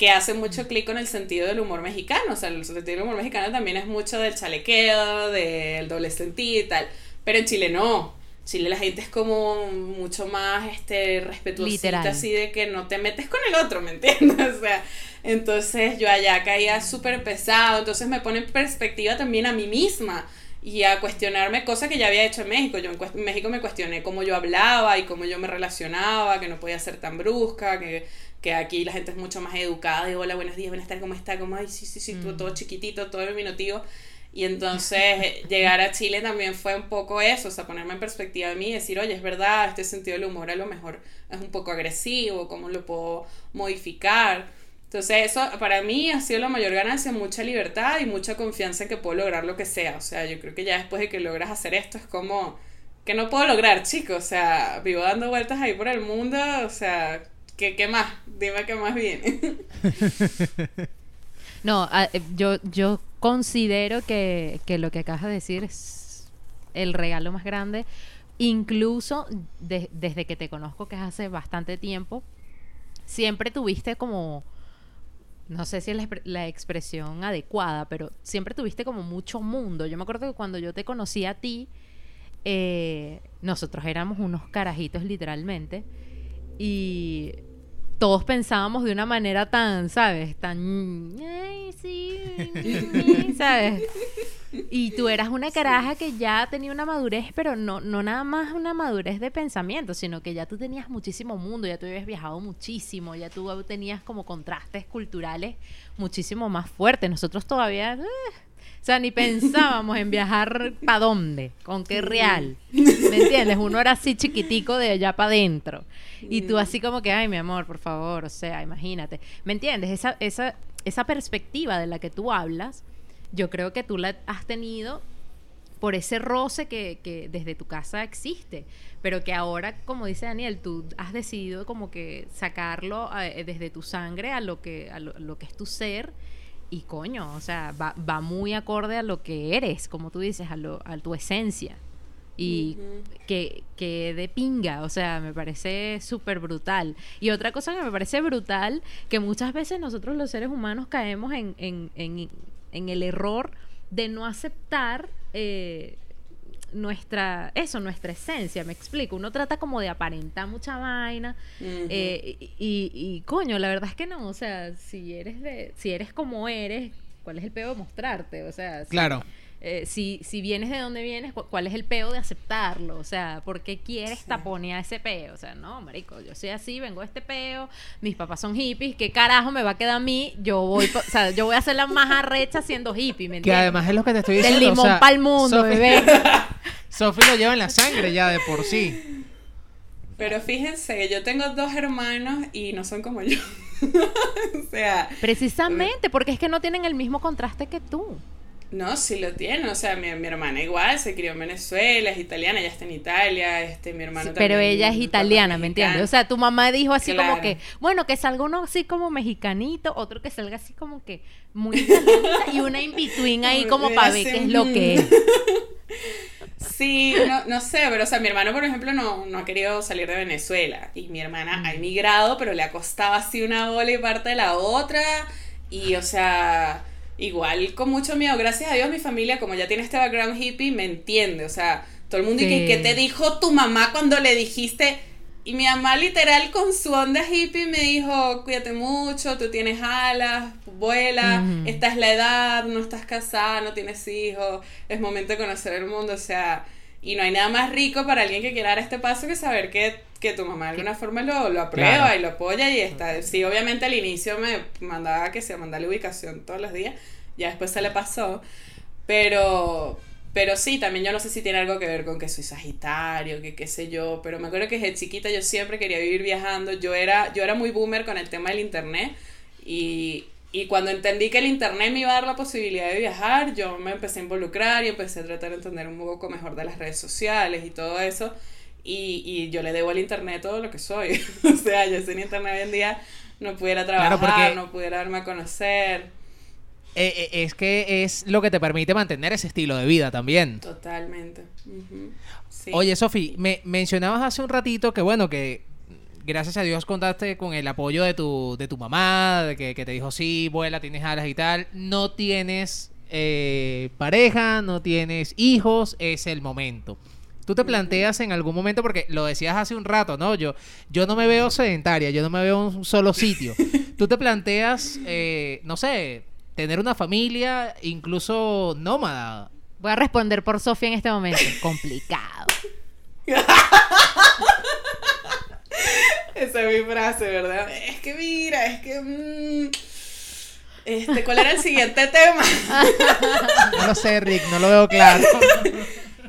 Speaker 2: que hace mucho clic con el sentido del humor mexicano. O sea, el sentido del humor mexicano también es mucho del chalequeo, del doble sentido y tal. Pero en Chile no. Chile la gente es como mucho más este respetuosita
Speaker 3: Literal.
Speaker 2: así de que no te metes con el otro, ¿me entiendes? O sea, entonces yo allá caía súper pesado, entonces me pone en perspectiva también a mí misma y a cuestionarme cosas que ya había hecho en México. Yo en, en México me cuestioné cómo yo hablaba y cómo yo me relacionaba, que no podía ser tan brusca, que, que aquí la gente es mucho más educada, de hola, buenos días, buenas tardes, ¿cómo está? Como, ay, sí, sí, sí, todo, todo chiquitito, todo diminutivo. Y entonces eh, llegar a Chile también fue un poco eso, o sea, ponerme en perspectiva de mí y decir, oye, es verdad, este sentido del humor a lo mejor es un poco agresivo, ¿cómo lo puedo modificar? Entonces eso para mí ha sido la mayor ganancia, mucha libertad y mucha confianza en que puedo lograr lo que sea. O sea, yo creo que ya después de que logras hacer esto es como, que no puedo lograr, chicos. O sea, vivo dando vueltas ahí por el mundo. O sea, ¿qué, qué más? Dime qué más viene.
Speaker 3: No, ah, eh, yo, yo considero que, que lo que acabas de decir es el regalo más grande. Incluso de- desde que te conozco, que es hace bastante tiempo, siempre tuviste como, no sé si es la expresión adecuada, pero siempre tuviste como mucho mundo. Yo me acuerdo que cuando yo te conocí a ti, eh, nosotros éramos unos carajitos literalmente y todos pensábamos de una manera tan, ¿sabes? Tan, ay, sí, ¿sabes? Y tú eras una caraja que ya tenía una madurez, pero no, no nada más una madurez de pensamiento, sino que ya tú tenías muchísimo mundo, ya tú habías viajado muchísimo, ya tú tenías como contrastes culturales muchísimo más fuertes. Nosotros todavía, eh, o sea, ni pensábamos en viajar para dónde, con qué real. ¿Me entiendes? Uno era así chiquitico de allá para adentro. Y tú así como que, ay, mi amor, por favor, o sea, imagínate. ¿Me entiendes? Esa, esa, esa perspectiva de la que tú hablas, yo creo que tú la has tenido por ese roce que, que desde tu casa existe, pero que ahora, como dice Daniel, tú has decidido como que sacarlo eh, desde tu sangre a lo que, a lo, lo que es tu ser y coño, o sea, va, va muy acorde a lo que eres, como tú dices, a, lo, a tu esencia. Y que, que de pinga, o sea, me parece súper brutal. Y otra cosa que me parece brutal, que muchas veces nosotros los seres humanos caemos en, en, en, en el error de no aceptar eh, nuestra, eso, nuestra esencia, me explico. Uno trata como de aparentar mucha vaina. eh, y, y, y, coño, la verdad es que no, o sea, si eres de, si eres como eres, ¿cuál es el peo de mostrarte? O sea, si-
Speaker 1: Claro.
Speaker 3: eh, si, si vienes de donde vienes, cu- ¿cuál es el peo de aceptarlo? O sea, ¿por qué quieres taponear ese peo? O sea, no, marico, yo soy así, vengo de este peo, mis papás son hippies, ¿qué carajo me va a quedar a mí? Yo voy, o sea, yo voy a ser la más arrecha siendo hippie, ¿me
Speaker 1: Que
Speaker 3: entiendes?
Speaker 1: además es lo que te estoy
Speaker 3: Del
Speaker 1: diciendo. o
Speaker 3: limón
Speaker 1: sea,
Speaker 3: pa'l mundo,
Speaker 1: Sofi-
Speaker 3: bebé.
Speaker 1: Sofi lo lleva en la sangre ya de por sí.
Speaker 2: Pero fíjense que yo tengo dos hermanos y no son como yo. o sea,
Speaker 3: Precisamente, porque es que no tienen el mismo contraste que tú.
Speaker 2: No, sí lo tienen. O sea, mi, mi hermana igual se crió en Venezuela, es italiana, ella está en Italia, este, mi hermano
Speaker 3: Sí, pero
Speaker 2: también,
Speaker 3: ella es italiana, ¿me entiendes? O sea, tu mamá dijo así como
Speaker 2: Claro.
Speaker 3: que, bueno, que salga uno así como mexicanito, otro que salga así como que muy italianita y una in between ahí como para ver qué es lo que es.
Speaker 2: Sí, no, no sé, pero o sea, mi hermano, por ejemplo, no, no ha querido salir de Venezuela. Y mi hermana ha emigrado, pero le ha costado así una bola y parte de la otra. Y, o sea, igual con mucho miedo. Gracias a Dios, mi familia, como ya tiene este background hippie, me entiende. O sea, todo el mundo,
Speaker 3: Sí.
Speaker 2: ¿qué te dijo tu mamá cuando le dijiste? Y mi mamá literal con su onda hippie me dijo, cuídate mucho, tú tienes alas, vuela,
Speaker 3: Ujú.
Speaker 2: esta es la edad, no estás casada, no tienes hijos, es momento de conocer el mundo, o sea, y no hay nada más rico para alguien que quiera dar este paso que saber que, que tu mamá de alguna forma lo, lo aprueba
Speaker 1: Claro.
Speaker 2: y lo apoya y está. Sí, obviamente al inicio me mandaba que se mandara la ubicación todos los días, ya después se le pasó, pero... Pero sí, también yo no sé si tiene algo que ver con que soy sagitario, que qué sé yo, pero me acuerdo que desde chiquita yo siempre quería vivir viajando, yo era, yo era muy boomer con el tema del internet y, y cuando entendí que el internet me iba a dar la posibilidad de viajar, yo me empecé a involucrar y empecé a tratar de entender un poco mejor de las redes sociales y todo eso. Y, y yo le debo al internet todo lo que soy. o sea, yo sin internet hoy en día no pudiera trabajar,
Speaker 1: Claro,
Speaker 2: no pudiera darme a conocer.
Speaker 1: Eh, eh, es que es lo que te permite mantener ese estilo de vida también.
Speaker 2: Totalmente. Sí.
Speaker 1: Oye, Sofi, me mencionabas hace un ratito que, bueno, que gracias a Dios contaste con el apoyo de tu, de tu mamá, de que, que te dijo, sí, vuela, tienes alas y tal. No tienes eh, pareja, no tienes hijos, es el momento. Tú te planteas en algún momento, porque lo decías hace un rato, ¿no? Yo, yo no me veo sedentaria, yo no me veo en un solo sitio. Tú te planteas, eh, no sé, tener una familia, incluso nómada.
Speaker 3: Voy a responder por Sofía en este momento. Complicado.
Speaker 2: Esa es mi frase, ¿verdad? Es que mira, es que... mm, este, ¿Cuál era el siguiente tema?
Speaker 1: No lo sé, Rick, no lo veo claro.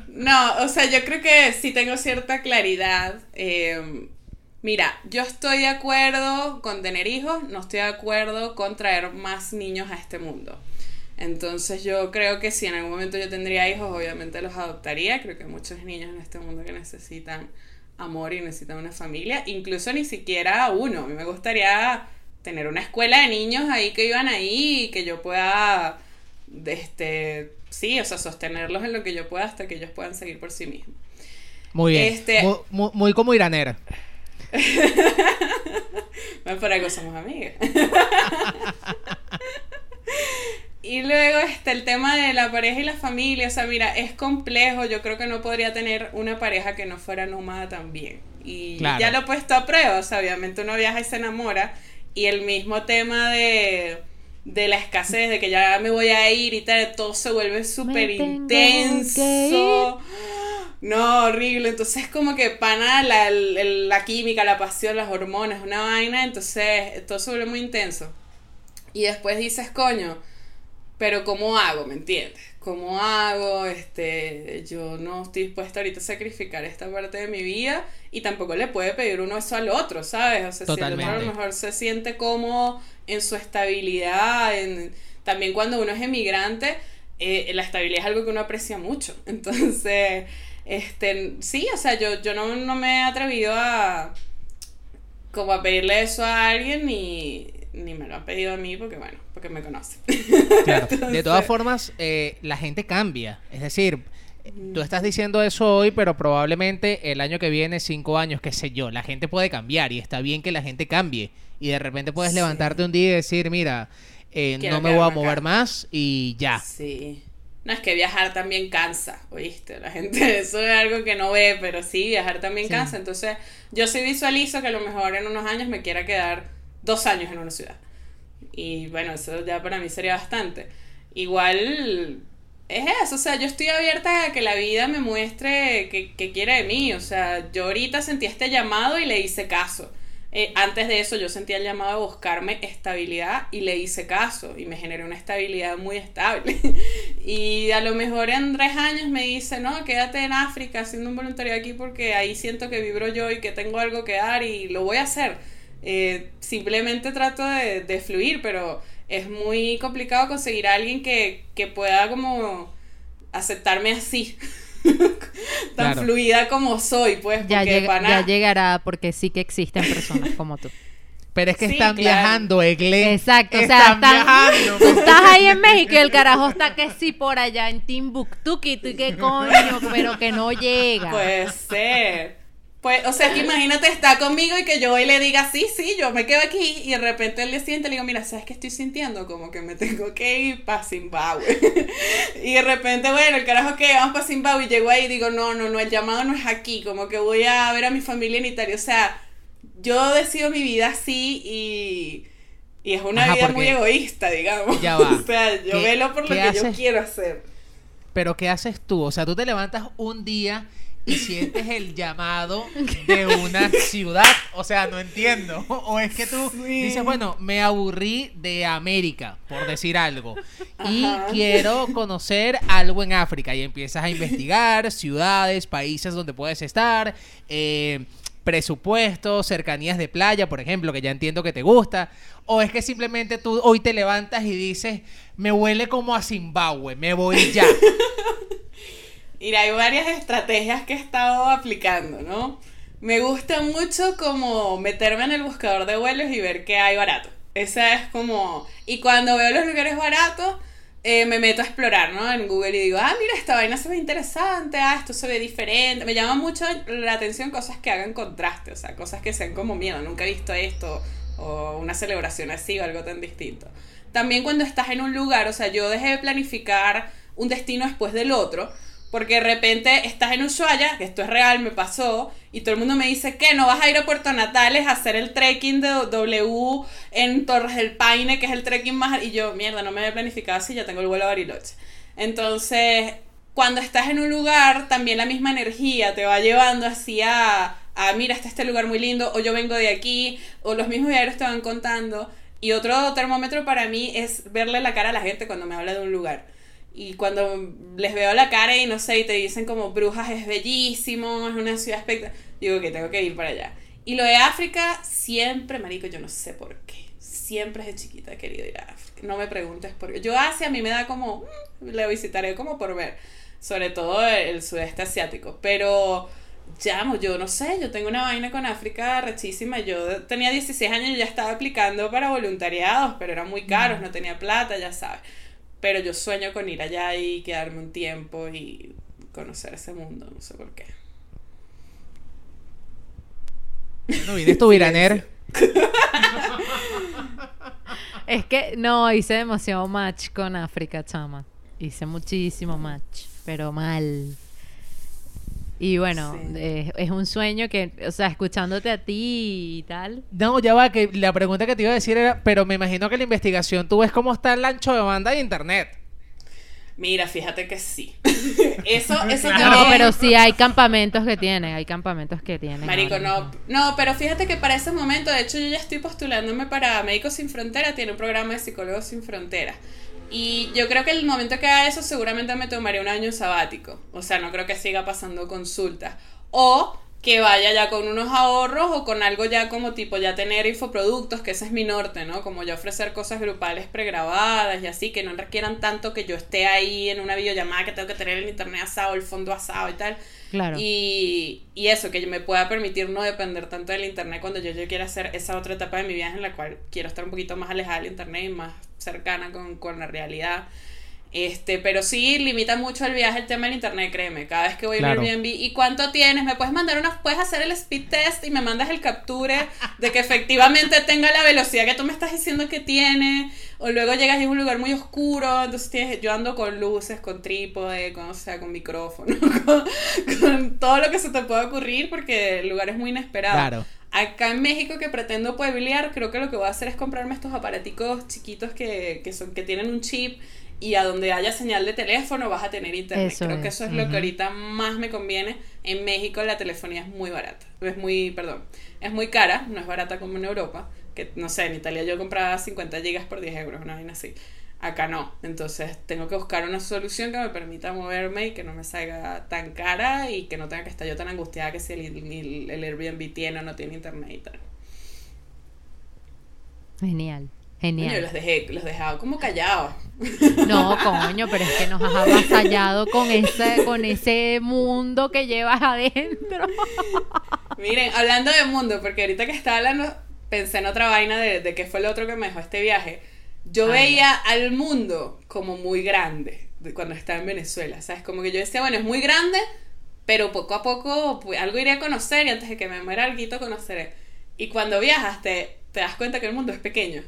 Speaker 2: No, o sea, yo creo que sí tengo cierta claridad. Eh, mira, yo estoy de acuerdo con tener hijos, no estoy de acuerdo con traer más niños a este mundo. Entonces yo creo que si en algún momento yo tendría hijos, obviamente los adoptaría. Creo que hay muchos niños en este mundo que necesitan amor y necesitan una familia. Incluso ni siquiera uno. A mí me gustaría tener una escuela de niños ahí que iban ahí y que yo pueda, este, sí, o sea, sostenerlos en lo que yo pueda hasta que ellos puedan seguir por sí mismos.
Speaker 1: Muy bien.
Speaker 2: Este-
Speaker 1: Mu- mu- muy, como iranera.
Speaker 2: Bueno, por algo somos amigas. y luego está el tema de la pareja y la familia. O sea, mira, es complejo. Yo creo que no podría tener una pareja que no fuera nómada también. Y
Speaker 1: Claro.
Speaker 2: ya lo he puesto a prueba. O sea, obviamente uno viaja y se enamora. Y el mismo tema de, de la escasez, de que ya me voy a ir y tal, todo se vuelve súper intenso. No, horrible. Entonces, como que pana la, el- la química, la pasión, las hormonas, una vaina. Entonces, todo se vuelve muy intenso. Y después dices, coño, pero ¿cómo hago? ¿Me entiendes? ¿Cómo hago? Este, yo no estoy dispuesta ahorita a sacrificar esta parte de mi vida y tampoco le puede pedir uno eso al otro, ¿sabes? O sea, si el otro a lo mejor se siente cómodo en su estabilidad, en, también cuando uno es emigrante, eh, la estabilidad es algo que uno aprecia mucho. Entonces, este, sí, o sea, yo, yo no, no me he atrevido a como a pedirle eso a alguien ni, ni me lo han pedido a mí porque bueno, porque me conocen.
Speaker 1: Claro. De todas formas, eh, la gente cambia. Es decir, tú estás diciendo eso hoy, pero probablemente el año que viene, cinco años, qué sé yo, la gente puede cambiar y está bien que la gente cambie. Y de repente puedes
Speaker 2: Sí.
Speaker 1: levantarte un día y decir, mira, eh, no me voy a mover
Speaker 2: acá.
Speaker 1: más y ya.
Speaker 2: Sí. No es que viajar también cansa, ¿oíste? La gente, eso es algo que no ve, pero sí, viajar también
Speaker 1: Sí.
Speaker 2: cansa. Entonces, yo sí visualizo que a lo mejor en unos años me quiera quedar dos años en una ciudad. Y bueno, eso ya para mí sería bastante. Igual es eso, o sea, yo estoy abierta a que la vida me muestre que, que quiere de mí. O sea, yo ahorita sentí este llamado y le hice caso. Eh, antes de eso yo sentía el llamado a buscarme estabilidad y le hice caso y me generé una estabilidad muy estable. y a lo mejor en tres años me dice, no, quédate en África haciendo un voluntariado aquí porque ahí siento que vibro yo y que tengo algo que dar y lo voy a hacer. Eh, simplemente trato de, de fluir, pero es muy complicado conseguir a alguien que, que pueda como aceptarme así. Tan
Speaker 1: Claro.
Speaker 2: fluida como soy, pues,
Speaker 3: Ya,
Speaker 2: pana-
Speaker 3: ya llegará porque sí que existen personas como tú.
Speaker 1: Pero es que
Speaker 2: Sí,
Speaker 1: están
Speaker 2: claro.
Speaker 1: viajando, Egle.
Speaker 3: Exacto, o sea,
Speaker 1: están
Speaker 3: están-
Speaker 1: viajando.
Speaker 3: Tú estás ahí en México y el carajo está que sí por allá en Timbuktu, que tú y qué coño, pero que no llega.
Speaker 2: Puede ser. Pues, o sea, que imagínate está conmigo y que yo hoy le diga, sí, sí, yo me quedo aquí y de repente el día siguiente le digo, mira, ¿sabes qué estoy sintiendo? Como que me tengo que ir para Zimbabue. y de repente, bueno, el carajo que vamos para Zimbabue y llego ahí y digo, no, no, no, el llamado no es aquí, como que voy a ver a mi familia en Italia. O sea, yo decido mi vida así y, y es una
Speaker 1: Ajá,
Speaker 2: vida muy egoísta, digamos.
Speaker 1: Ya va.
Speaker 2: o sea, yo
Speaker 1: ¿Qué-
Speaker 2: velo por lo que yo quiero hacer.
Speaker 1: Pero ¿qué haces tú? O sea, tú te levantas un día y sientes el llamado de una ciudad. O sea, no entiendo. O es que tú
Speaker 2: Sí.
Speaker 1: dices, bueno, me aburrí de América, por decir algo. Y
Speaker 2: Ajá.
Speaker 1: quiero conocer algo en África. Y empiezas a investigar ciudades, países donde puedes estar. eh, presupuestos, cercanías de playa, por ejemplo, que ya entiendo que te gusta, o es que simplemente tú hoy te levantas y dices, me huele como a Zimbabue, me voy ya.
Speaker 2: Mira, hay varias estrategias que he estado aplicando, ¿no? Me gusta mucho como meterme en el buscador de vuelos y ver qué hay barato. Esa es como... Y cuando veo los lugares baratos, eh, me meto a explorar, ¿no? En Google y digo, ah, mira, esta vaina se ve interesante, ah, esto se ve diferente. Me llama mucho la atención cosas que hagan contraste, o sea, cosas que sean como miedo, nunca he visto esto, o una celebración así, o algo tan distinto. También cuando estás en un lugar, o sea, yo dejé de planificar un destino después del otro, porque de repente estás en Ushuaia, que esto es real, me pasó, y todo el mundo me dice que no vas a ir a Puerto Natales a hacer el trekking de W en Torres del Paine, que es el trekking más... Y yo, mierda, no me había planificado así, ya tengo el vuelo a Bariloche. Entonces, cuando estás en un lugar, también la misma energía te va llevando así a, a mira, está este lugar muy lindo, o yo vengo de aquí, o los mismos viajeros te van contando. Y otro termómetro para mí es verle la cara a la gente cuando me habla de un lugar. Y cuando les veo la cara y no sé, y te dicen como Brujas es bellísimo, es una ciudad espectacular, digo que tengo que ir para allá. Y lo de África, siempre, marico, yo no sé por qué. siempre desde chiquita he querido ir a África. No me preguntes por qué. Yo Asia a mí me da como, mm, le visitaré como por ver, sobre todo el, el sudeste asiático, pero llamo, yo no sé, yo tengo una vaina con África rechísima. Yo tenía 16 años y ya estaba aplicando para voluntariados, pero eran muy caros, no tenía plata, ya sabes. Pero yo sueño con ir allá y quedarme un tiempo y conocer ese mundo, no sé por qué.
Speaker 1: No vienes tu viraner.
Speaker 3: Es que no, hice demasiado match con África, chama. Hice muchísimo match, pero mal. Y bueno,
Speaker 2: Sí.
Speaker 3: eh, es un sueño que, o sea, escuchándote a ti y tal.
Speaker 1: No, ya va, que la pregunta que te iba a decir era, pero me imagino que la investigación, tú ves cómo está el ancho de banda de internet.
Speaker 2: Mira, fíjate que sí. eso, eso.
Speaker 3: No,
Speaker 2: también-
Speaker 3: pero sí hay campamentos que tienen, hay campamentos que tienen.
Speaker 2: Marico, no, no, pero fíjate que para ese momento, de hecho, yo ya estoy postulándome para Médicos Sin Fronteras, tiene un programa de Psicólogos Sin Fronteras. Y yo creo que el momento que haga eso, seguramente me tomaría un año sabático. O sea, no creo que siga pasando consultas. O que vaya ya con unos ahorros o con algo ya como tipo ya tener infoproductos, que ese es mi norte, ¿no? Como ya ofrecer cosas grupales pregrabadas y así, que no requieran tanto que yo esté ahí en una videollamada que tengo que tener el internet asado, el fondo asado y tal.
Speaker 3: Claro.
Speaker 2: Y, y eso, que yo me pueda permitir no depender tanto del internet cuando yo, yo quiera hacer esa otra etapa de mi vida en la cual quiero estar un poquito más alejada del internet y más cercana con, con la realidad. Este, pero sí limita mucho el viaje el tema del internet, créeme. Cada vez que voy
Speaker 1: Claro.
Speaker 2: a Airbnb, ¿y cuánto tienes? ¿Me puedes mandar una, puedes hacer el speed test y me mandas el capture de que efectivamente tenga la velocidad que tú me estás diciendo que tiene? O luego llegas y es un lugar muy oscuro, entonces tienes, yo ando con luces, con trípode, con, o sea, con micrófono, con, con todo lo que se te pueda ocurrir porque el lugar es muy inesperado.
Speaker 1: Claro.
Speaker 2: Acá en México que pretendo pueblear, creo que lo que voy a hacer es comprarme estos aparaticos chiquitos que, que son, que tienen un chip y a donde haya señal de teléfono vas a tener internet.
Speaker 3: Eso
Speaker 2: creo que
Speaker 3: es.
Speaker 2: eso es lo que ahorita más me conviene. En México la telefonía es muy barata. Es muy, perdón, es muy cara, no es barata como en Europa. Que no sé, en Italia yo compraba 50 gigas por 10 euros, una vaina así. Acá no. Entonces tengo que buscar una solución que me permita moverme y que no me salga tan cara y que no tenga que estar yo tan angustiada que si el, el- el Airbnb tiene o no tiene internet y tal.
Speaker 3: Genial, Genial.
Speaker 2: los dejé, los dejaba como callados.
Speaker 3: No, coño, pero es que nos has avasallado con ese, con ese mundo que llevas adentro.
Speaker 2: Miren, hablando de mundo, porque ahorita que estaba hablando, pensé en otra vaina de, de qué fue lo otro que me dejó este viaje. Yo
Speaker 3: Ah,
Speaker 2: veía al mundo como muy grande de cuando estaba en Venezuela, ¿sabes? Como que yo decía, bueno, es muy grande, pero poco a poco pues, algo iré a conocer y antes de que me muera algo conoceré. Y cuando viajas te, te das cuenta que el mundo es pequeño.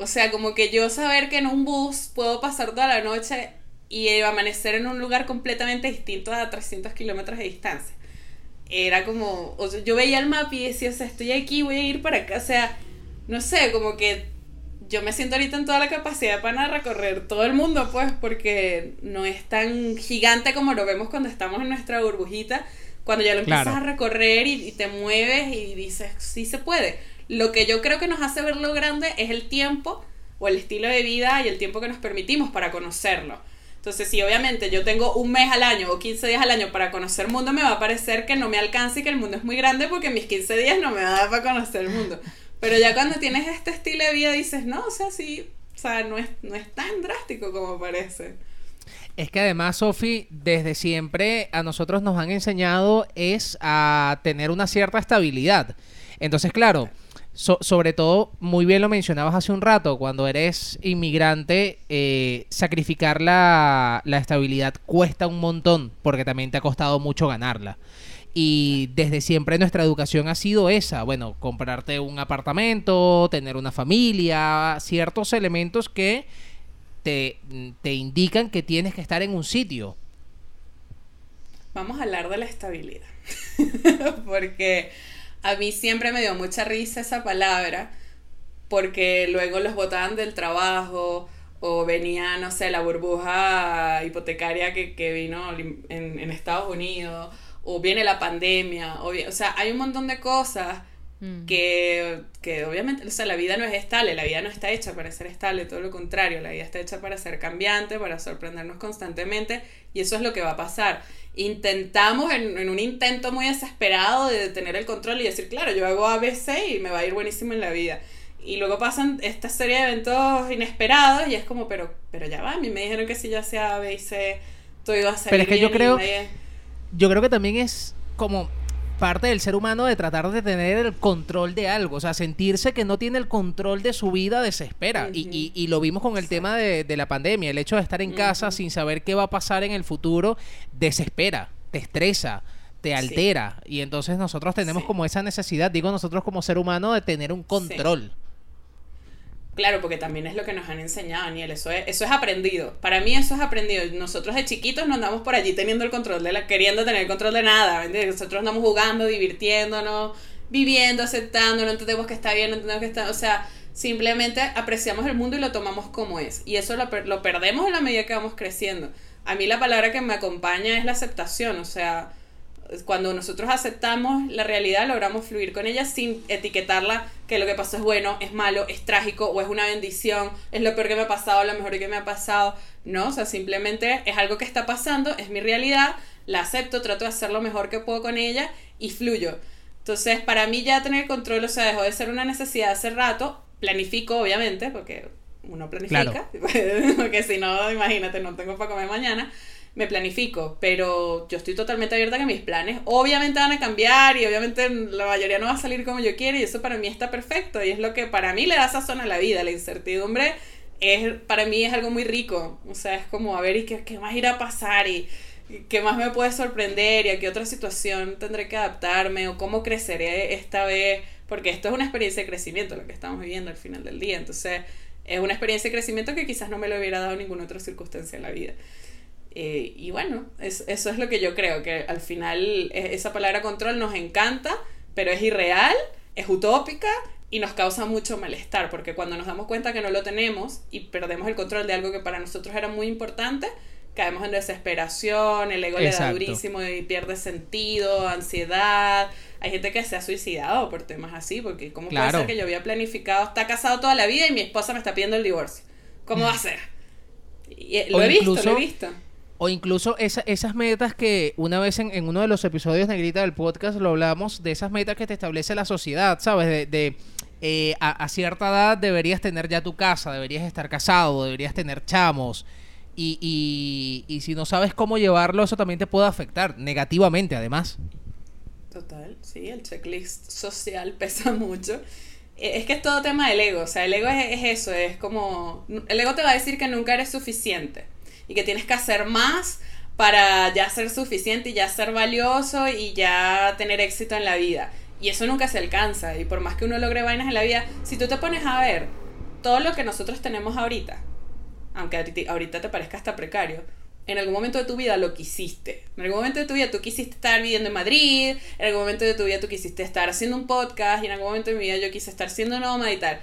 Speaker 2: O sea, como que yo saber que en un bus puedo pasar toda la noche y amanecer en un lugar completamente distinto a 300 kilómetros de distancia. Era como, o sea, yo veía el mapa y decía, o sea, estoy aquí, voy a ir para acá. O sea, no sé, como que yo me siento ahorita en toda la capacidad para recorrer todo el mundo, pues, porque no es tan gigante como lo vemos cuando estamos en nuestra burbujita. Cuando ya lo empiezas
Speaker 1: Claro.
Speaker 2: a recorrer y, y te mueves y dices, sí se puede. Lo que yo creo que nos hace verlo grande es el tiempo o el estilo de vida y el tiempo que nos permitimos para conocerlo. Entonces, si obviamente yo tengo un mes al año o 15 días al año para conocer el mundo, me va a parecer que no me alcance y que el mundo es muy grande porque mis 15 días no me va a dar para conocer el mundo. Pero ya cuando tienes este estilo de vida dices, no, o sea, sí, o sea, no es, no es tan drástico como parece.
Speaker 1: Es que además, Sofi, desde siempre a nosotros nos han enseñado es a tener una cierta estabilidad. Entonces, claro, so- sobre todo, muy bien lo mencionabas hace un rato, cuando eres inmigrante, eh, sacrificar la, la estabilidad cuesta un montón, porque también te ha costado mucho ganarla. Y desde siempre nuestra educación ha sido esa, bueno, comprarte un apartamento, tener una familia, ciertos elementos que te, te indican que tienes que estar en un sitio.
Speaker 2: Vamos a hablar de la estabilidad. porque a mí siempre me dio mucha risa esa palabra, porque luego los botaban del trabajo o venía, no sé, la burbuja hipotecaria que, que vino en, en Estados Unidos, o viene la pandemia, o, o sea, hay un montón de cosas
Speaker 3: Mm.
Speaker 2: que, que obviamente, o sea, la vida no es estable, la vida no está hecha para ser estable, todo lo contrario, la vida está hecha para ser cambiante, para sorprendernos constantemente, y eso es lo que va a pasar. Intentamos, en, en un intento muy desesperado de tener el control y decir, claro, yo hago ABC y me va a ir buenísimo en la vida. Y luego pasan esta serie de eventos inesperados y es como, pero, pero ya va, a mí me dijeron que si yo hacía A, B y C, todo iba a salir
Speaker 1: Pero es que yo creo-
Speaker 2: nadie-
Speaker 1: Yo creo que también es como parte del ser humano de tratar de tener el control de algo, o sea, sentirse que no tiene el control de su vida desespera. y, y- y lo vimos con el tema de, de la pandemia, el hecho de estar en casa sin saber qué va a pasar en el futuro, desespera, te estresa, te
Speaker 2: Sí.
Speaker 1: altera. Y entonces nosotros tenemos
Speaker 2: Sí.
Speaker 1: como esa necesidad, digo nosotros como ser humano, de tener un control.
Speaker 2: Claro, porque también es lo que nos han enseñado, Daniel. Eso es, eso es aprendido. Para mí eso es aprendido. Nosotros de chiquitos no andamos por allí teniendo el control de la, queriendo tener el control de nada. ¿me entiendes? Nosotros andamos jugando, divirtiéndonos, viviendo, aceptando, no entendemos que está bien, no entendemos que está. O sea, simplemente apreciamos el mundo y lo tomamos como es. Y eso lo, lo perdemos en la medida que vamos creciendo. A mí la palabra que me acompaña es la aceptación. O sea, cuando nosotros aceptamos la realidad, logramos fluir con ella sin etiquetarla que lo que pasó es bueno, es malo, es trágico o es una bendición, es lo peor que me ha pasado, lo mejor que me ha pasado. No, o sea, simplemente es algo que está pasando, es mi realidad, la acepto, trato de hacer lo mejor que puedo con ella y fluyo. Entonces, para mí ya tener control, o sea, dejó de ser una necesidad hace rato, planifico, obviamente, porque uno planifica, porque si no, imagínate, no tengo para comer mañana me planifico, pero yo estoy totalmente abierta a que mis planes obviamente van a cambiar y obviamente la mayoría no va a salir como yo quiero y eso para mí está perfecto y es lo que para mí le da sazón a la vida, la incertidumbre es para mí es algo muy rico, o sea, es como a ver y qué, qué más irá a pasar y, qué más me puede sorprender y a qué otra situación tendré que adaptarme o cómo creceré esta vez, porque esto es una experiencia de crecimiento lo que estamos viviendo al final del día, entonces es una experiencia de crecimiento que quizás no me lo hubiera dado ninguna otra circunstancia en la vida. Eh, y bueno, es- eso es lo que yo creo, que al final e- esa palabra control nos encanta, pero es irreal, es utópica y nos causa mucho malestar, porque cuando nos damos cuenta que no lo tenemos y perdemos el control de algo que para nosotros era muy importante, caemos en desesperación, el ego le da durísimo y pierde sentido, ansiedad. Hay gente que se ha suicidado por temas así, porque ¿cómo
Speaker 1: Claro.
Speaker 2: puede ser que yo había planificado, está casado toda la vida y mi esposa me está pidiendo el divorcio? ¿Cómo va a ser? Y, eh, lo
Speaker 1: O
Speaker 2: he visto, lo he visto.
Speaker 1: O incluso esa- esas metas que una vez en, en uno de los episodios negrita del podcast lo hablamos, de esas metas que te establece la sociedad, ¿sabes? De, de, eh, a, cierta edad deberías tener ya tu casa, deberías estar casado, deberías tener chamos. Y, y, y si no sabes cómo llevarlo, eso también te puede afectar negativamente, además.
Speaker 2: Total, sí, el checklist social pesa mucho. Eh, Es que es todo tema del ego, o sea, el ego es eso, es como, el ego te va a decir que nunca eres suficiente y que tienes que hacer más para ya ser suficiente y ya ser valioso y ya tener éxito en la vida. Y eso nunca se alcanza y por más que uno logre vainas en la vida, si tú te pones a ver todo lo que nosotros tenemos ahorita, aunque ahorita te parezca hasta precario, en algún momento de tu vida lo quisiste. En algún momento de tu vida tú quisiste estar viviendo en Madrid, en algún momento de tu vida tú quisiste estar haciendo un podcast y en algún momento de mi vida yo quise estar siendo nómada y tal.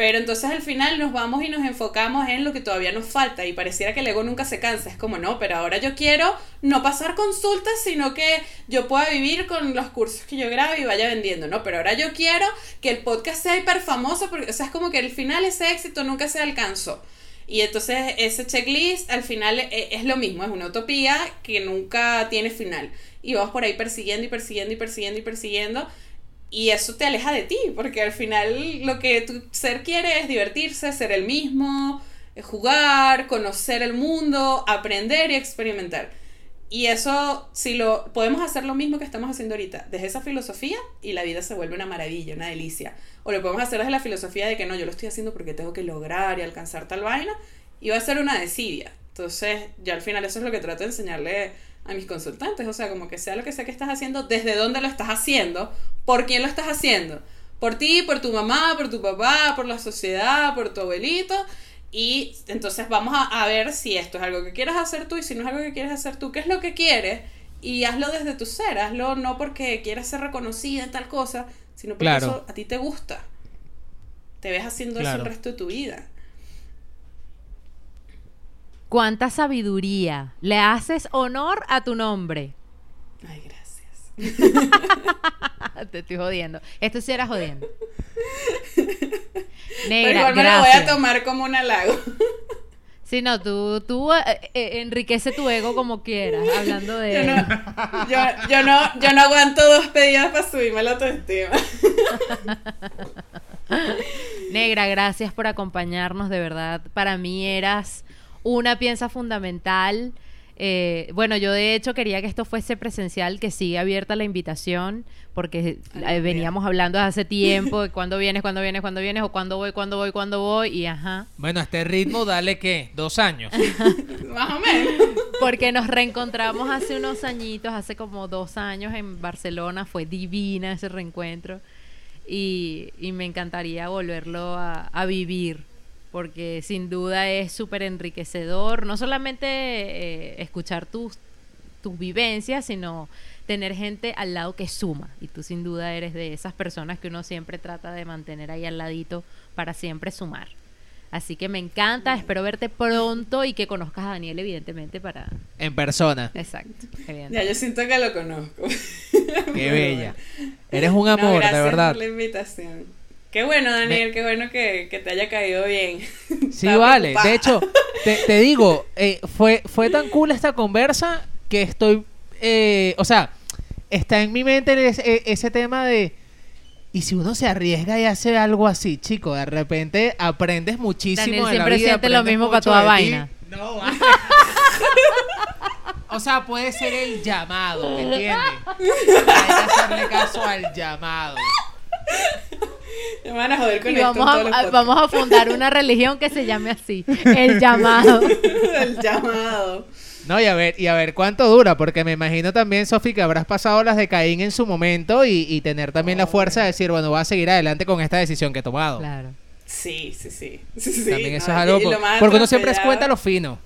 Speaker 2: Pero entonces al final nos vamos y nos enfocamos en lo que todavía nos falta y pareciera que el ego nunca se cansa. Es como, no, pero ahora yo quiero no pasar consultas, sino que yo pueda vivir con los cursos que yo grabo y vaya vendiendo, ¿no? Pero ahora yo quiero que el podcast sea hiper famoso, porque, o sea, es como que al final ese éxito nunca se alcanzó. Y entonces ese checklist al final e- es lo mismo, es una utopía que nunca tiene final. Y vamos por ahí persiguiendo y persiguiendo y persiguiendo y persiguiendo. Y eso te aleja de ti, porque al final lo que tu ser quiere es divertirse, ser el mismo, eh, jugar, conocer el mundo, aprender y experimentar. Y eso, si lo podemos hacer lo mismo que estamos haciendo ahorita, desde esa filosofía y la vida se vuelve una maravilla, una delicia. O lo podemos hacer desde la filosofía de que no, yo lo estoy haciendo porque tengo que lograr y alcanzar tal vaina, y va a ser una desidia. Entonces, yo al final eso es lo que trato de enseñarle a mis consultantes, o sea, como que sea lo que sea que estás haciendo, desde dónde lo estás haciendo, por quién lo estás haciendo, por ti, por tu mamá, por tu papá, por la sociedad, por tu abuelito, y entonces vamos a, a ver si esto es algo que quieres hacer tú y si no es algo que quieres hacer tú, qué es lo que quieres y hazlo desde tu ser, hazlo no porque quieras ser reconocida en tal cosa, sino porque
Speaker 1: Claro.
Speaker 2: eso a ti te gusta. Te ves haciendo eso el resto de tu vida.
Speaker 3: ¿Cuánta sabiduría? Le haces honor a tu nombre.
Speaker 2: Ay, gracias.
Speaker 3: Te estoy jodiendo. Esto sí era jodiendo.
Speaker 2: Pero
Speaker 3: Negra,
Speaker 2: igual me lo voy a
Speaker 3: gracias.
Speaker 2: tomar como un halago.
Speaker 3: Sí, no, tú, tú eh, eh, enriquece tu ego como quieras, hablando de...
Speaker 2: Yo no, yo, yo no, yo no aguanto dos pedidas para subirme la autoestima.
Speaker 3: Negra, gracias por acompañarnos, de verdad. Para mí eras una pieza fundamental. Eh, bueno, yo de hecho quería que esto fuese presencial, que sigue abierta la invitación, porque
Speaker 2: Ay,
Speaker 3: eh, veníamos hablando desde hace tiempo de cuándo vienes, cuándo vienes, cuándo vienes, o cuándo voy, cuándo voy, cuándo voy, y ajá.
Speaker 1: Bueno, a este ritmo, dale que dos años.
Speaker 2: Más o menos.
Speaker 3: Porque nos reencontramos hace unos añitos, hace como dos años en Barcelona, fue divina ese reencuentro y, y me encantaría volverlo a, a vivir, porque sin duda es súper enriquecedor, no solamente eh, escuchar tus, tus vivencias, sino tener gente al lado que suma, y tú sin duda eres de esas personas que uno siempre trata de mantener ahí al ladito para siempre sumar. Así que me encanta, espero verte pronto y que conozcas a Daniel, evidentemente, para...
Speaker 1: En persona.
Speaker 3: Exacto.
Speaker 2: Ya, yo siento que lo conozco.
Speaker 1: Qué bella. Eres un
Speaker 2: No,
Speaker 1: amor,
Speaker 2: gracias
Speaker 1: de verdad.
Speaker 2: por la invitación. Qué bueno, Daniel, qué bueno que, que te haya caído bien.
Speaker 1: Sí, vale.
Speaker 2: preocupada.
Speaker 1: De hecho, te, te digo, eh, fue, fue tan cool esta conversa que estoy, eh, o sea, está en mi mente ese, ese tema de, y si uno se arriesga y hace algo así, chico, de repente aprendes muchísimo
Speaker 3: Daniel
Speaker 1: de la
Speaker 3: siempre
Speaker 1: vida,
Speaker 3: siente lo mismo para toda
Speaker 1: ti.
Speaker 3: vaina.
Speaker 1: No, vale. O sea, puede ser el llamado, ¿me entiendes? Hay que hacerle caso al llamado.
Speaker 2: Me van a joder con
Speaker 3: Y
Speaker 2: esto
Speaker 3: vamos
Speaker 2: en todos los
Speaker 3: a, vamos a fundar una religión que se llame así, el llamado.
Speaker 2: El llamado.
Speaker 1: No, y a ver, y a ver cuánto dura, porque me imagino también, Sofi, que habrás pasado las de Caín en su momento y, y tener también la fuerza de decir, bueno, voy a seguir adelante con esta decisión que he tomado.
Speaker 3: Claro.
Speaker 2: Sí, sí, sí.
Speaker 1: También eso
Speaker 2: no,
Speaker 1: es algo, por- porque uno siempre es cuenta lo fino.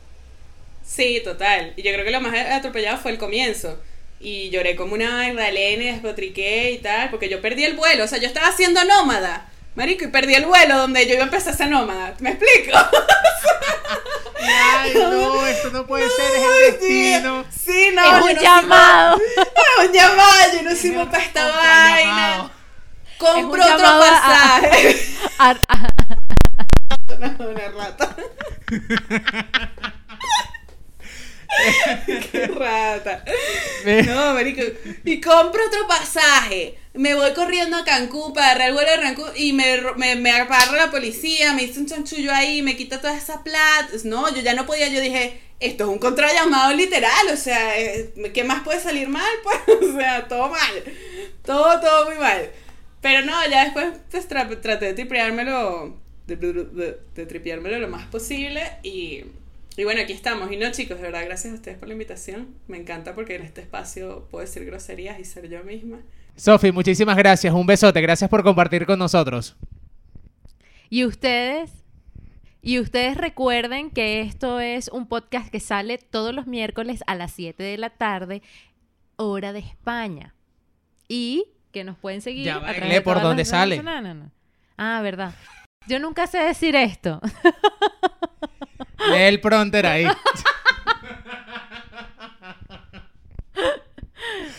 Speaker 2: Sí, total. Y yo creo que lo más atropellado fue el comienzo. Y lloré como una Magdalena y despotriqué y tal, porque yo perdí el vuelo. O sea, yo estaba haciendo nómada. Marico, y perdí el vuelo donde yo iba a empezar a ser nómada. ¿Me explico?
Speaker 1: Ay, no, esto no puede ser, es el destino.
Speaker 2: Sí, sí, no.
Speaker 3: es un llamado.
Speaker 2: Es un llamado, yo no sirvo para esta vaina.
Speaker 1: Llamado.
Speaker 2: Compro
Speaker 3: Es un
Speaker 2: otro
Speaker 3: a-
Speaker 2: pasaje.
Speaker 3: A- a-
Speaker 2: No, una rata. Qué rata. No, marico. Y compro otro pasaje. Me voy corriendo a Cancún para agarrar el vuelo de Cancún y me, me, me agarra la policía, me hizo un chanchullo ahí, me quita toda esa plata. No, yo ya no podía. Yo dije, esto es un contrallamado literal. O sea, eh, ¿qué más puede salir mal? Pues, o sea, todo mal. Todo, todo muy mal. Pero no, ya después pues, tra- traté de tripeármelo, de, de, de tripeármelo lo más posible y, y bueno, aquí estamos. Y no, chicos, de verdad, gracias a ustedes por la invitación. Me encanta porque en este espacio puedo decir groserías y ser yo misma.
Speaker 1: Sofi, muchísimas gracias, un besote, gracias por compartir con nosotros.
Speaker 3: Y ustedes, y ustedes recuerden que esto es un podcast que sale todos los miércoles a las 7 de la tarde, hora de España. Y que nos pueden seguir.
Speaker 1: Ya
Speaker 3: a
Speaker 1: va,
Speaker 3: través
Speaker 1: lee
Speaker 3: de
Speaker 1: por
Speaker 3: las-
Speaker 1: sale.
Speaker 3: No, no, no. Ah, verdad. Yo nunca sé decir esto.
Speaker 1: Lee el pronter ahí.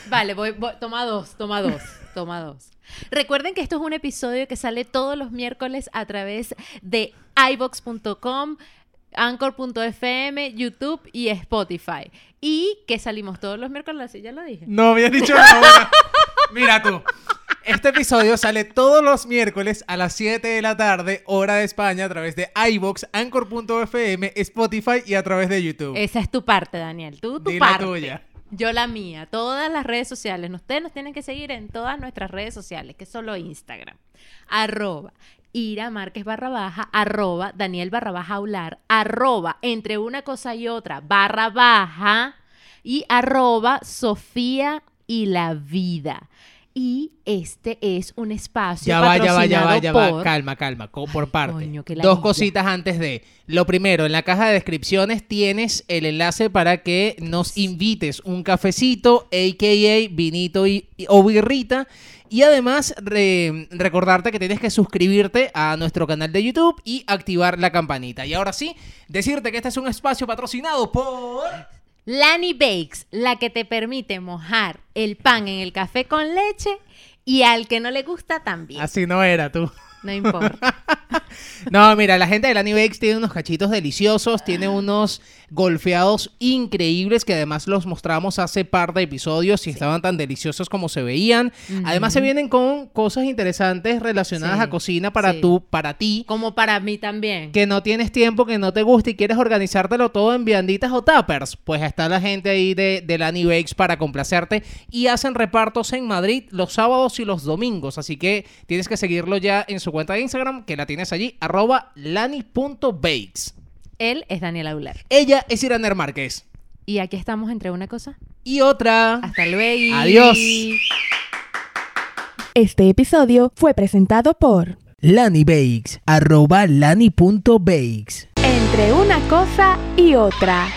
Speaker 3: Vale, voy, voy- toma dos, toma dos, toma dos. Recuerden que esto es un episodio que sale todos los miércoles a través de ibox.com, anchor.fm, YouTube y Spotify. Y que salimos todos los miércoles, así ya lo dije.
Speaker 1: No habías dicho hora. Mira tú. Este episodio sale todos los miércoles a las 7 de la tarde, hora de España, a través de iBox, Anchor.fm, Spotify y a través de YouTube.
Speaker 3: Esa es tu parte, Daniel. Tú, tu
Speaker 1: Di la
Speaker 3: parte.
Speaker 1: tuya.
Speaker 3: Yo la mía. Todas las redes sociales. Ustedes nos tienen que seguir en todas nuestras redes sociales, que es solo Instagram. Arroba Ira Márquez barra baja, arroba Daniel barra baja Aular, arroba entre una cosa y otra barra baja y arroba Sofía y la vida. Y este es un espacio
Speaker 1: Ya va, ya va, ya va, ya va.
Speaker 3: por-
Speaker 1: Calma, calma, por parte.
Speaker 3: Coño,
Speaker 1: Dos cositas antes de. Lo primero, en la caja de descripciones tienes el enlace para que nos invites un cafecito, a.k.a. vinito y, y- o birrita. Y además, re- recordarte que tienes que suscribirte a nuestro canal de YouTube y activar la campanita. Y ahora sí, decirte que este es un espacio patrocinado por...
Speaker 3: Lani Bakes, la que te permite mojar el pan en el café con leche y al que no le gusta también.
Speaker 1: Así no era tú.
Speaker 3: No importa.
Speaker 1: No, mira, la gente de Lani Bakes tiene unos cachitos deliciosos, tiene unos golfeados increíbles que además los mostramos hace par de episodios y estaban tan deliciosos como se veían. Además se vienen con cosas interesantes relacionadas
Speaker 3: Sí,
Speaker 1: a cocina para
Speaker 3: sí.
Speaker 1: tú, para ti.
Speaker 3: Como para mí también.
Speaker 1: Que no tienes tiempo, que no te gusta y quieres organizártelo todo en vianditas o tuppers, pues está la gente ahí de, de Lani Bakes para complacerte y hacen repartos en Madrid los sábados y los domingos, así que tienes que seguirlo ya en su cuenta de Instagram, que la tienes allí, arroba lani.bakes.
Speaker 3: Él es Daniel Aular.
Speaker 1: Ella es Iraner Márquez.
Speaker 3: Y aquí estamos entre una cosa.
Speaker 1: Y otra.
Speaker 3: Hasta luego.
Speaker 1: Adiós.
Speaker 4: Este episodio fue presentado por
Speaker 1: Lani Bakes, arroba lani.bakes.
Speaker 4: Entre una cosa y otra.